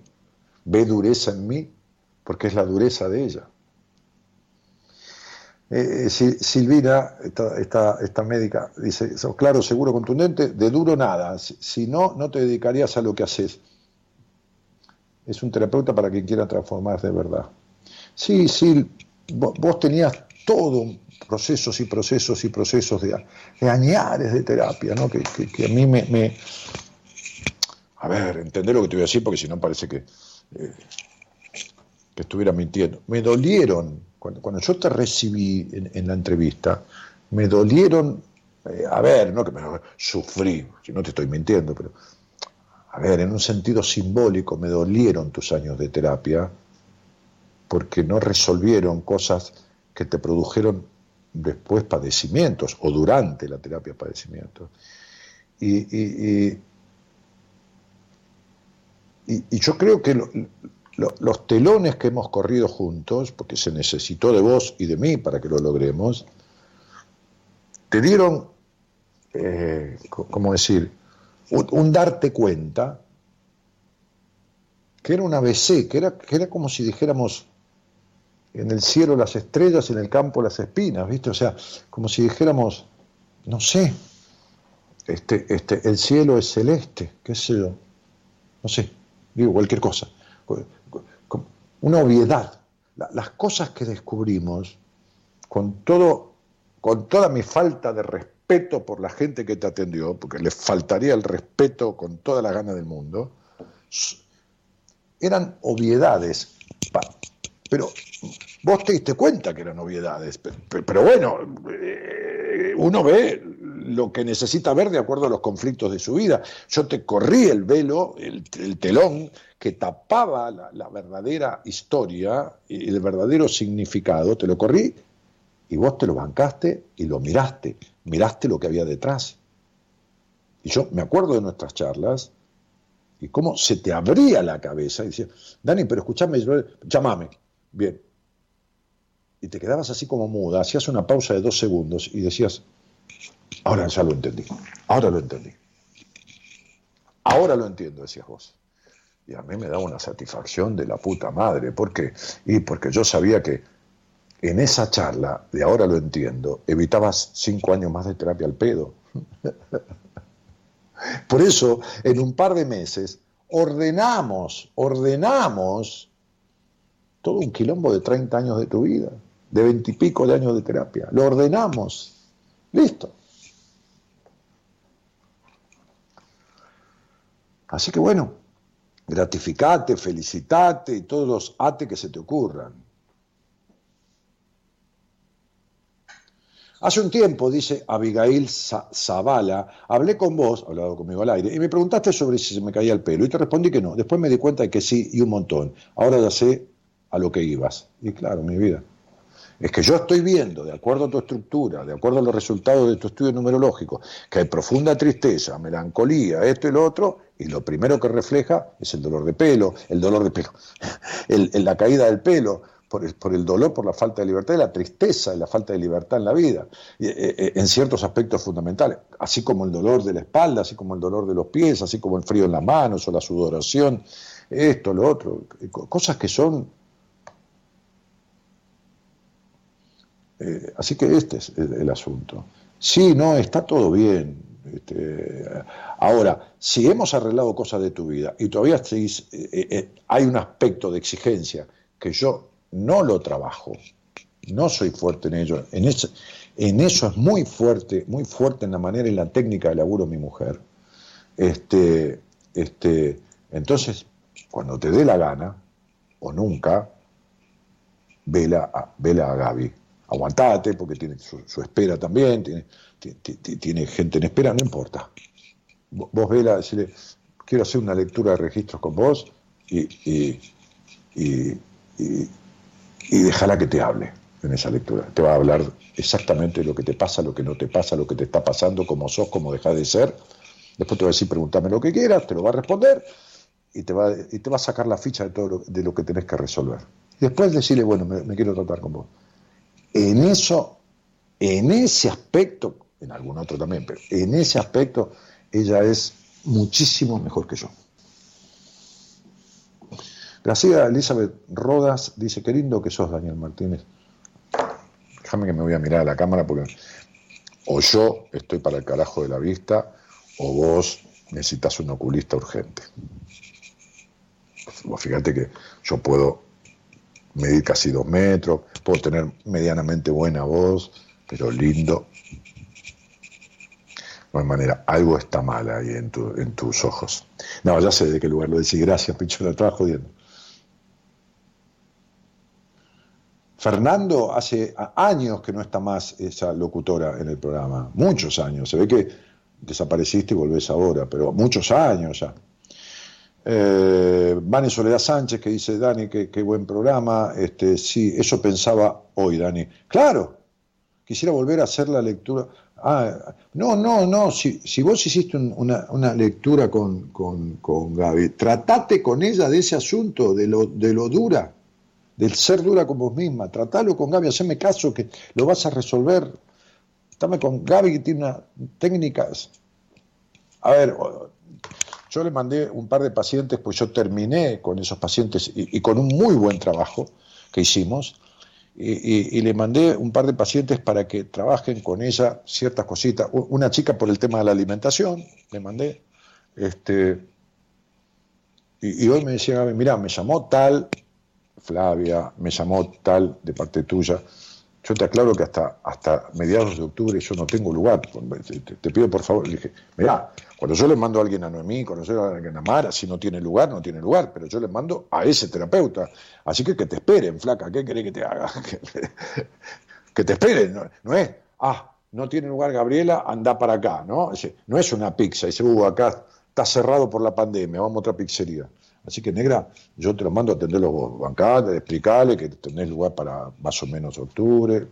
Ve dureza en mí, porque es la dureza de ella. Eh, eh, Sil- Silvina, esta, esta, esta médica, dice, claro, seguro, contundente, de duro nada, si, no, no te dedicarías a lo que haces. Es un terapeuta para quien quiera transformar de verdad. Sí, sí, vo- vos tenías todo, procesos y procesos y procesos de, de añares de terapia, ¿no? que, que- que a mí me, me- A ver, entender lo que te voy a decir, porque si no parece que, eh, estuviera mintiendo. Me dolieron, cuando, cuando yo te recibí en, la entrevista, me dolieron, eh, a ver, no que me sufrí, si no te estoy mintiendo, pero a ver, en un sentido simbólico me dolieron tus años de terapia porque no resolvieron cosas que te produjeron después padecimientos o durante la terapia padecimientos. Y- y- yo creo que lo- lo- los telones que hemos corrido juntos, porque se necesitó de vos y de mí para que lo logremos, te dieron, eh, ¿cómo decir?, un, darte cuenta que era un ABC, que era, que era como si dijéramos en el cielo las estrellas en el campo las espinas, ¿viste? O sea, como si dijéramos, no sé, este, este, el cielo es celeste, qué sé yo, no sé, digo cualquier cosa. Una obviedad. La- Las cosas que descubrimos, con, todo, con toda mi falta de respeto por la gente que te atendió, porque le faltaría el respeto con toda la gana del mundo, eran obviedades. Pero vos te diste cuenta que eran obviedades. Pero, pero bueno, eh, uno ve lo que necesita ver de acuerdo a los conflictos de su vida. Yo te corrí el velo, el, el telón que tapaba la, verdadera historia y el verdadero significado, te lo corrí y vos te lo bancaste y lo miraste, miraste lo que había detrás. Y yo me acuerdo de nuestras charlas y cómo se te abría la cabeza y decía, Dani, pero escúchame, llamame. Bien. Y te quedabas así como muda, hacías una pausa de dos segundos y decías, ahora ya lo entendí, ahora lo entendí. Ahora lo entiendo, decías vos. Y a mí me daba una satisfacción de la puta madre. ¿Por qué? Y porque yo sabía que en esa charla, de ahora lo entiendo, evitabas cinco años más de terapia al pedo. Por eso, en un par de meses, ordenamos, ordenamos todo un quilombo de 30 años de tu vida, de 20 y pico de años de terapia. Lo ordenamos. Listo. Así que bueno, gratificate, felicitate y todos los ate que se te ocurran. Hace un tiempo, dice Abigail Za- Zavala, hablé con vos, hablado conmigo al aire, y me preguntaste sobre si se me caía el pelo, y te respondí que no. Después me di cuenta de que sí, y un montón. Ahora ya sé a lo que ibas. Y claro, mi vida. Es que yo estoy viendo, de acuerdo a tu estructura, de acuerdo a los resultados de tu estudio numerológico, que hay profunda tristeza, melancolía, esto y lo otro, y lo primero que refleja es el dolor de pelo, el dolor de pelo, el- la caída del pelo, por el, por el dolor, por la falta de libertad la tristeza y la falta de libertad en la vida, eh, eh, en ciertos aspectos fundamentales, así como el dolor de la espalda, así como el dolor de los pies, así como el frío en las manos o la sudoración, esto, lo otro, co- cosas que son Eh, así que este es el, el asunto. Sí, no, está todo bien. Este, ahora, si hemos arreglado cosas de tu vida y todavía eh, eh, eh, hay un aspecto de exigencia que yo no lo trabajo, no soy fuerte en ello, en eso es muy fuerte, muy fuerte en la manera y la técnica de laburo mi mujer. Este, este, entonces, cuando te dé la gana, o nunca, vela a, vela a Gaby. Aguantate, porque tiene su, espera también, tiene, ti- ti- ti- tiene gente en espera, no importa. Vo- Vos vela, decirle, quiero hacer una lectura de registros con vos y, y, y, y, déjala que te hable en esa lectura. Te va a hablar exactamente lo que te pasa, lo que no te pasa, lo que te está pasando, cómo sos, cómo dejás de ser. Después te va a decir, pregúntame lo que quieras, te lo va a responder y te va, y te va a sacar la ficha de todo lo, de lo que tenés que resolver. Después decirle, bueno, me quiero tratar con vos. En eso, en ese aspecto, en algún otro también, pero en ese aspecto, ella es muchísimo mejor que yo. Graciela Elizabeth Rodas dice, qué lindo que sos, Daniel Martínez. Déjame que me voy a mirar a la cámara porque o yo estoy para el carajo de la vista o vos necesitas un oculista urgente. Fíjate que yo puedo medir casi dos metros, puedo tener medianamente buena voz, pero lindo. No hay manera, algo está mal ahí en, tu- en tus ojos. No, ya sé de qué lugar lo decís, gracias, Picho, la estaba jodiendo. Fernando hace años que no está más esa locutora en el programa, muchos años. Se ve que desapareciste y volvés ahora, pero muchos años ya. Eh, Soledad Sánchez que dice, Dani, qué, buen programa. Este, sí, eso pensaba hoy, Dani. Claro, quisiera volver a hacer la lectura. Ah, no, no, no, si, si vos hiciste un- una, una lectura con, con, con Gaby, tratate con ella de ese asunto, de lo, de lo dura, del ser dura con vos misma. Tratalo con Gaby, haceme caso que lo vas a resolver. Dame con Gaby que tiene una técnica. A ver, yo le mandé un par de pacientes, pues yo terminé con esos pacientes y, con un muy buen trabajo que hicimos. Y, le mandé un par de pacientes para que trabajen con ella ciertas cositas. Una chica por el tema de la alimentación, le mandé. Este, y, hoy me decía Gaby, mira, me llamó tal Flavia, me llamó tal de parte tuya. Yo te aclaro que hasta, hasta mediados de octubre yo no tengo lugar. Te, pido por favor. Le dije, mirá, cuando yo le mando a alguien a Noemí, cuando yo a alguien a Mara, si no tiene lugar, no tiene lugar, pero yo le mando a ese terapeuta. Así que que te esperen, flaca, ¿qué querés que te haga? que te esperen, no, es, ah, no tiene lugar Gabriela, anda para acá, ¿no? No es una pizza, dice, uh, acá está cerrado por la pandemia, vamos a otra pizzería. Así que, negra, yo te lo mando a atenderlo vos, bancale, explicarle que tenés lugar para más o menos octubre.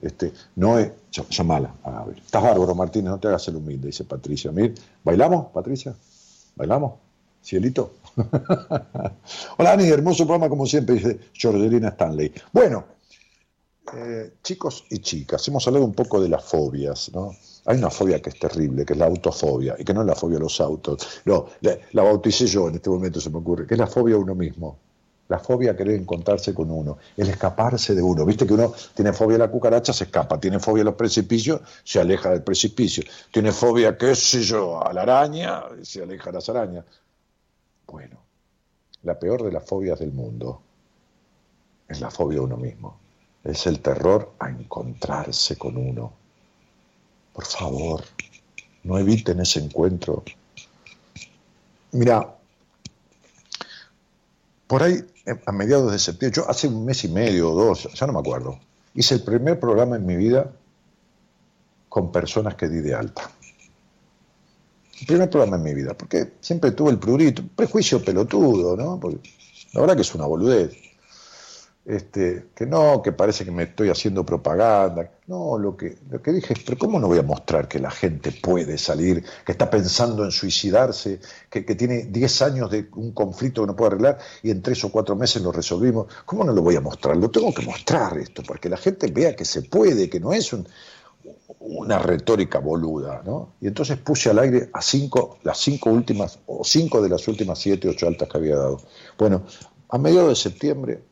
Este, no es, ll- llamala a. Estás bárbaro, Martínez, no te hagas el humilde, dice Patricia. Mir, ¿bailamos, Patricia? ¿Bailamos? ¿Cielito? Hola, Ani, hermoso programa como siempre, dice Georgelina Stanley. Bueno, eh, chicos y chicas, hemos hablado un poco de las fobias, ¿no? Hay una fobia que es terrible, que es la autofobia, y que no es la fobia a los autos. No, la, la bauticé yo en este momento, se me ocurre, que es la fobia a uno mismo. La fobia a querer encontrarse con uno, el escaparse de uno. Viste que uno tiene fobia a la cucaracha, se escapa. Tiene fobia a los precipicios, se aleja del precipicio. Tiene fobia, qué sé yo, a la araña, se aleja de las arañas. Bueno, la peor de las fobias del mundo es la fobia a uno mismo. Es el terror a encontrarse con uno. Por favor, no eviten ese encuentro. Mira, por ahí, eh, a mediados de septiembre, yo hace un mes y medio o dos, ya no me acuerdo, hice el primer programa en mi vida con personas que di de alta. El primer programa en mi vida, porque siempre tuve el prurito, prejuicio pelotudo, ¿no? La verdad que es una boludez. Este, que no, que parece que me estoy haciendo propaganda. No, lo que, lo que dije es, pero ¿cómo no voy a mostrar que la gente puede salir, que está pensando en suicidarse, que, que tiene 10 años de un conflicto que no puede arreglar y en 3 o 4 meses lo resolvimos? ¿Cómo no lo voy a mostrar? Lo tengo que mostrar esto, para que la gente vea que se puede, que no es un, una retórica boluda, ¿no? Y entonces puse al aire a cinco, las cinco últimas, o cinco de las últimas siete, ocho altas que había dado. Bueno, a mediados de septiembre,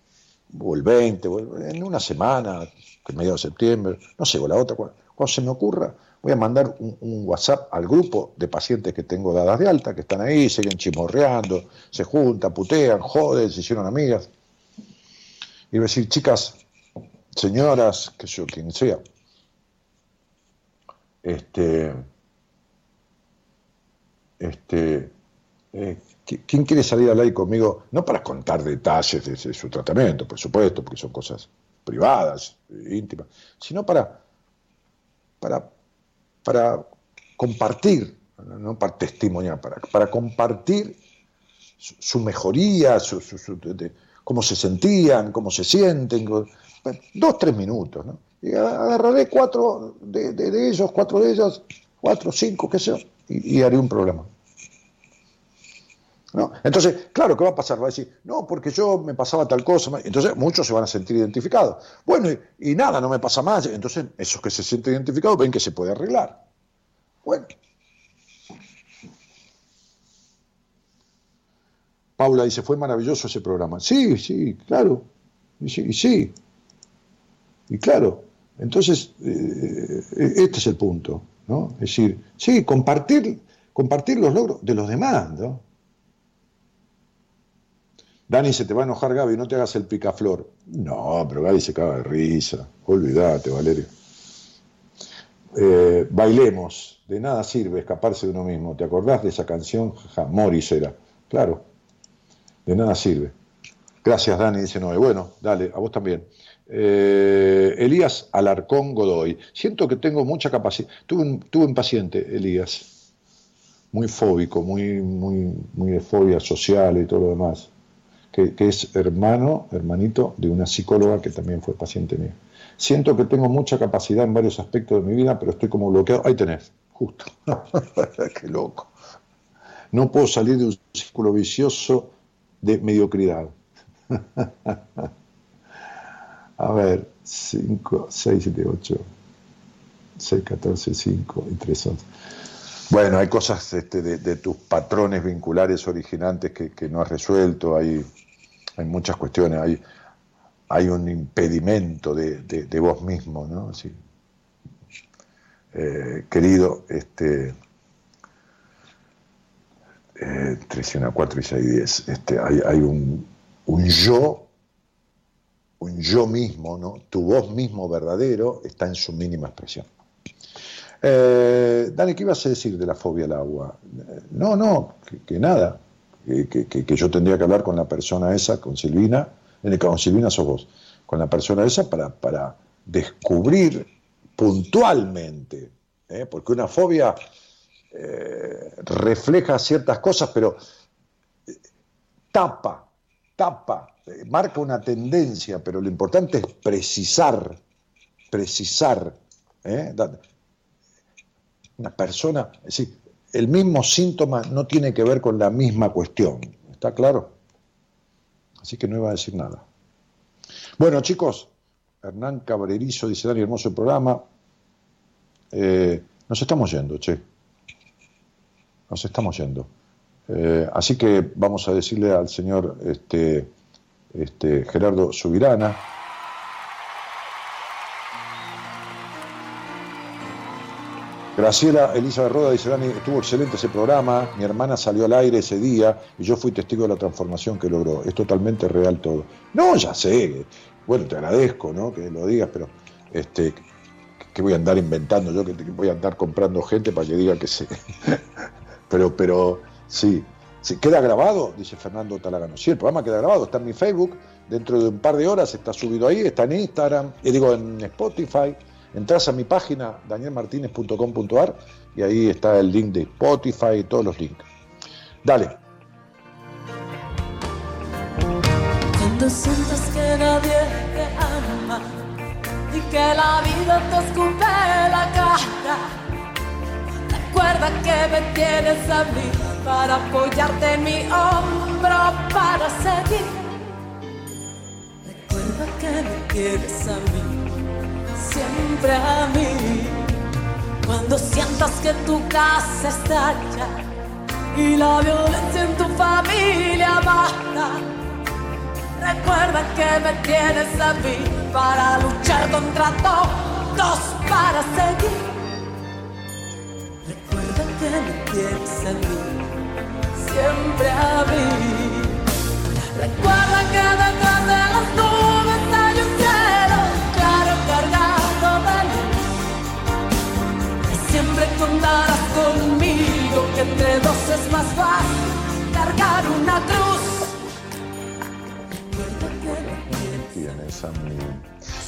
o el 20, o en una semana, que mediados de septiembre, no sé, o la otra, cuando, se me ocurra, voy a mandar un, WhatsApp al grupo de pacientes que tengo dadas de alta, que están ahí, siguen chismorreando, se juntan, putean, joden, se hicieron amigas. Y decir, chicas, señoras, que yo, quien sea, este, este, eh, ¿qui- ¿quién quiere salir al aire conmigo? No para contar detalles de, de su tratamiento, por supuesto, porque son cosas privadas, íntimas, sino para, para, para compartir, no para testimoniar, para, para compartir su, mejoría, su, su- cómo se sentían, cómo se sienten, dos, tres minutos, ¿no? Agarraré cuatro de, de- de ellos, cuatro de ellas, cuatro, cinco, qué sé yo, y, y haré un programa. ¿No? Entonces, claro, ¿qué va a pasar? Va a decir, no, porque yo me pasaba tal cosa. Entonces, muchos se van a sentir identificados. Bueno, y, y nada, no me pasa más. Entonces, esos que se sienten identificados ven que se puede arreglar. Bueno. Paula dice, fue maravilloso ese programa. Sí, sí, claro. Y sí, y sí. Y claro. Entonces, eh, este es el punto, ¿no? Es decir, sí, compartir, compartir los logros de los demás, ¿no? Dani, se te va a enojar Gaby, no te hagas el picaflor. No, pero Gaby se caga de risa. Olvídate, Valerio. Eh, bailemos, de nada sirve escaparse de uno mismo. ¿Te acordás de esa canción? Ja, Morris era. Claro, de nada sirve. Gracias, Dani, dice Noé. Bueno, dale, a vos también. Eh, Elías Alarcón Godoy. Siento que tengo mucha capacidad. Tuve un, un paciente, Elías, muy fóbico, muy, muy, muy de fobia social y todo lo demás, que, que es hermano, hermanito de una psicóloga que también fue paciente mío. Siento que tengo mucha capacidad en varios aspectos de mi vida, pero estoy como bloqueado. Ahí tenés, justo. Qué loco. No puedo salir de un círculo vicioso de mediocridad. A ver, 5, 6, 7, 8, 6, 14, 5 y 3, 11. Bueno, hay cosas este, de, de tus patrones vinculares originantes que, que no has resuelto, hay, hay muchas cuestiones, hay, un impedimento de, vos mismo, ¿no? Eh, querido, este, eh, 3 y 1, 4 y 6, 10, este, hay, un, un yo, un yo mismo, ¿no? Tu voz mismo verdadero está en su mínima expresión. Eh, ¿qué ibas a decir de la fobia al agua? Eh, No, no, que nada, que, yo tendría que hablar con la persona esa, con Silvina, eh, con Silvina sos vos, con la persona esa para, para descubrir puntualmente, ¿eh? porque una fobia eh, refleja ciertas cosas, pero tapa, tapa, marca una tendencia, pero lo importante es precisar, precisar. Una persona, es decir, el mismo síntoma no tiene que ver con la misma cuestión, ¿está claro? Así que no iba a decir nada. Bueno, chicos, Hernán Cabrerizo dice, Dani, hermoso programa. Eh, nos estamos yendo, che. Nos estamos yendo. Eh, así que vamos a decirle al señor este, este, Gerardo Subirana. Graciela Elisa Roda dice, Dani, estuvo excelente ese programa, mi hermana salió al aire ese día y yo fui testigo de la transformación que logró. Es totalmente real todo. No, ya sé, bueno, te agradezco, ¿no? Que lo digas, pero este, que voy a andar inventando yo, que voy a andar comprando gente para que diga que sí. pero, pero, sí. ¿Se queda grabado? Dice Fernando Talagano. Sí, el programa queda grabado, está en mi Facebook, dentro de un par de horas está subido ahí, está en Instagram, y digo en Spotify. Entras a mi página danielmartinez.com.ar y ahí está el link de Spotify y todos los links. Dale. Cuando sientas que nadie te ama y que la vida te escupe la cara, recuerda que me tienes a mí para apoyarte en mi hombro para seguir. Recuerda que me tienes a mí, siempre a mí. Cuando sientas que tu casa estalla y la violencia en tu familia baja. Recuerda que me tienes a mí para luchar contra todos, para seguir. que me tienes a mí, siempre a mí. Recuerda que detrás de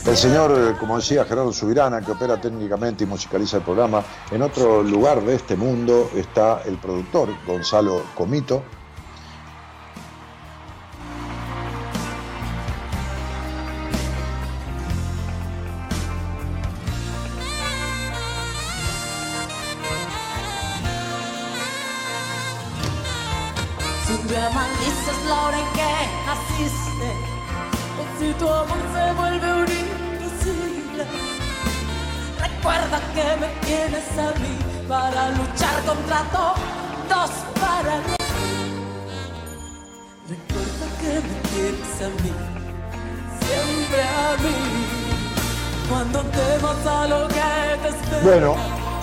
El señor, eh, como decía Gerardo Subirana, que opera técnicamente y musicaliza el programa, en otro lugar de este mundo está el productor Gonzalo Comito. Recuerda que me tienes a mí para luchar contra todos para mí. Recuerda que me tienes a mí, siempre a mí, cuando temas a lo que te espera. Bueno,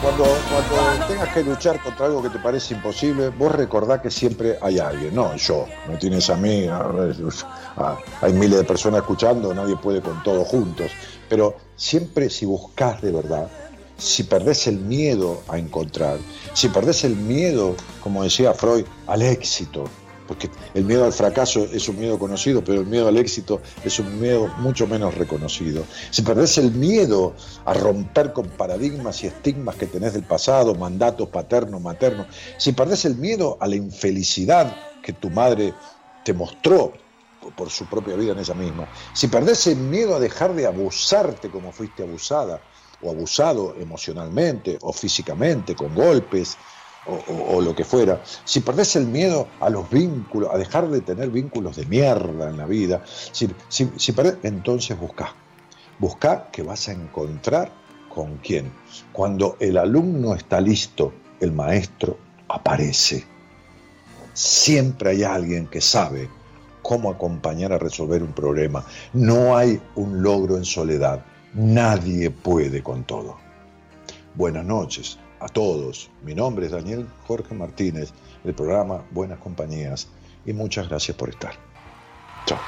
cuando, cuando tengas que luchar contra algo que te parece imposible, vos recordá que siempre hay alguien, no yo, no tienes a mí, a ah, hay miles de personas escuchando, nadie puede con todos juntos, pero siempre si buscas de verdad, si perdés el miedo a encontrar, si perdés el miedo, como decía Freud, al éxito, porque el miedo al fracaso es un miedo conocido, pero el miedo al éxito es un miedo mucho menos reconocido. Si perdés el miedo a romper con paradigmas y estigmas que tenés del pasado, mandatos paternos, maternos, si perdés el miedo a la infelicidad que tu madre te mostró por- su propia vida en ella misma, si perdés el miedo a dejar de abusarte como fuiste abusada o abusado emocionalmente o físicamente, con golpes, o, lo que fuera, si perdés el miedo a los vínculos, a dejar de tener vínculos de mierda en la vida, si, si, si entonces buscá. Buscá que vas a encontrar con quién. Cuando el alumno está listo, el maestro aparece. Siempre hay alguien que sabe cómo acompañar a resolver un problema. No hay un logro en soledad. Nadie puede con todo. Buenas noches a todos. Mi nombre es Daniel Jorge Martínez, del programa Buenas Compañías, y muchas gracias por estar. Chao.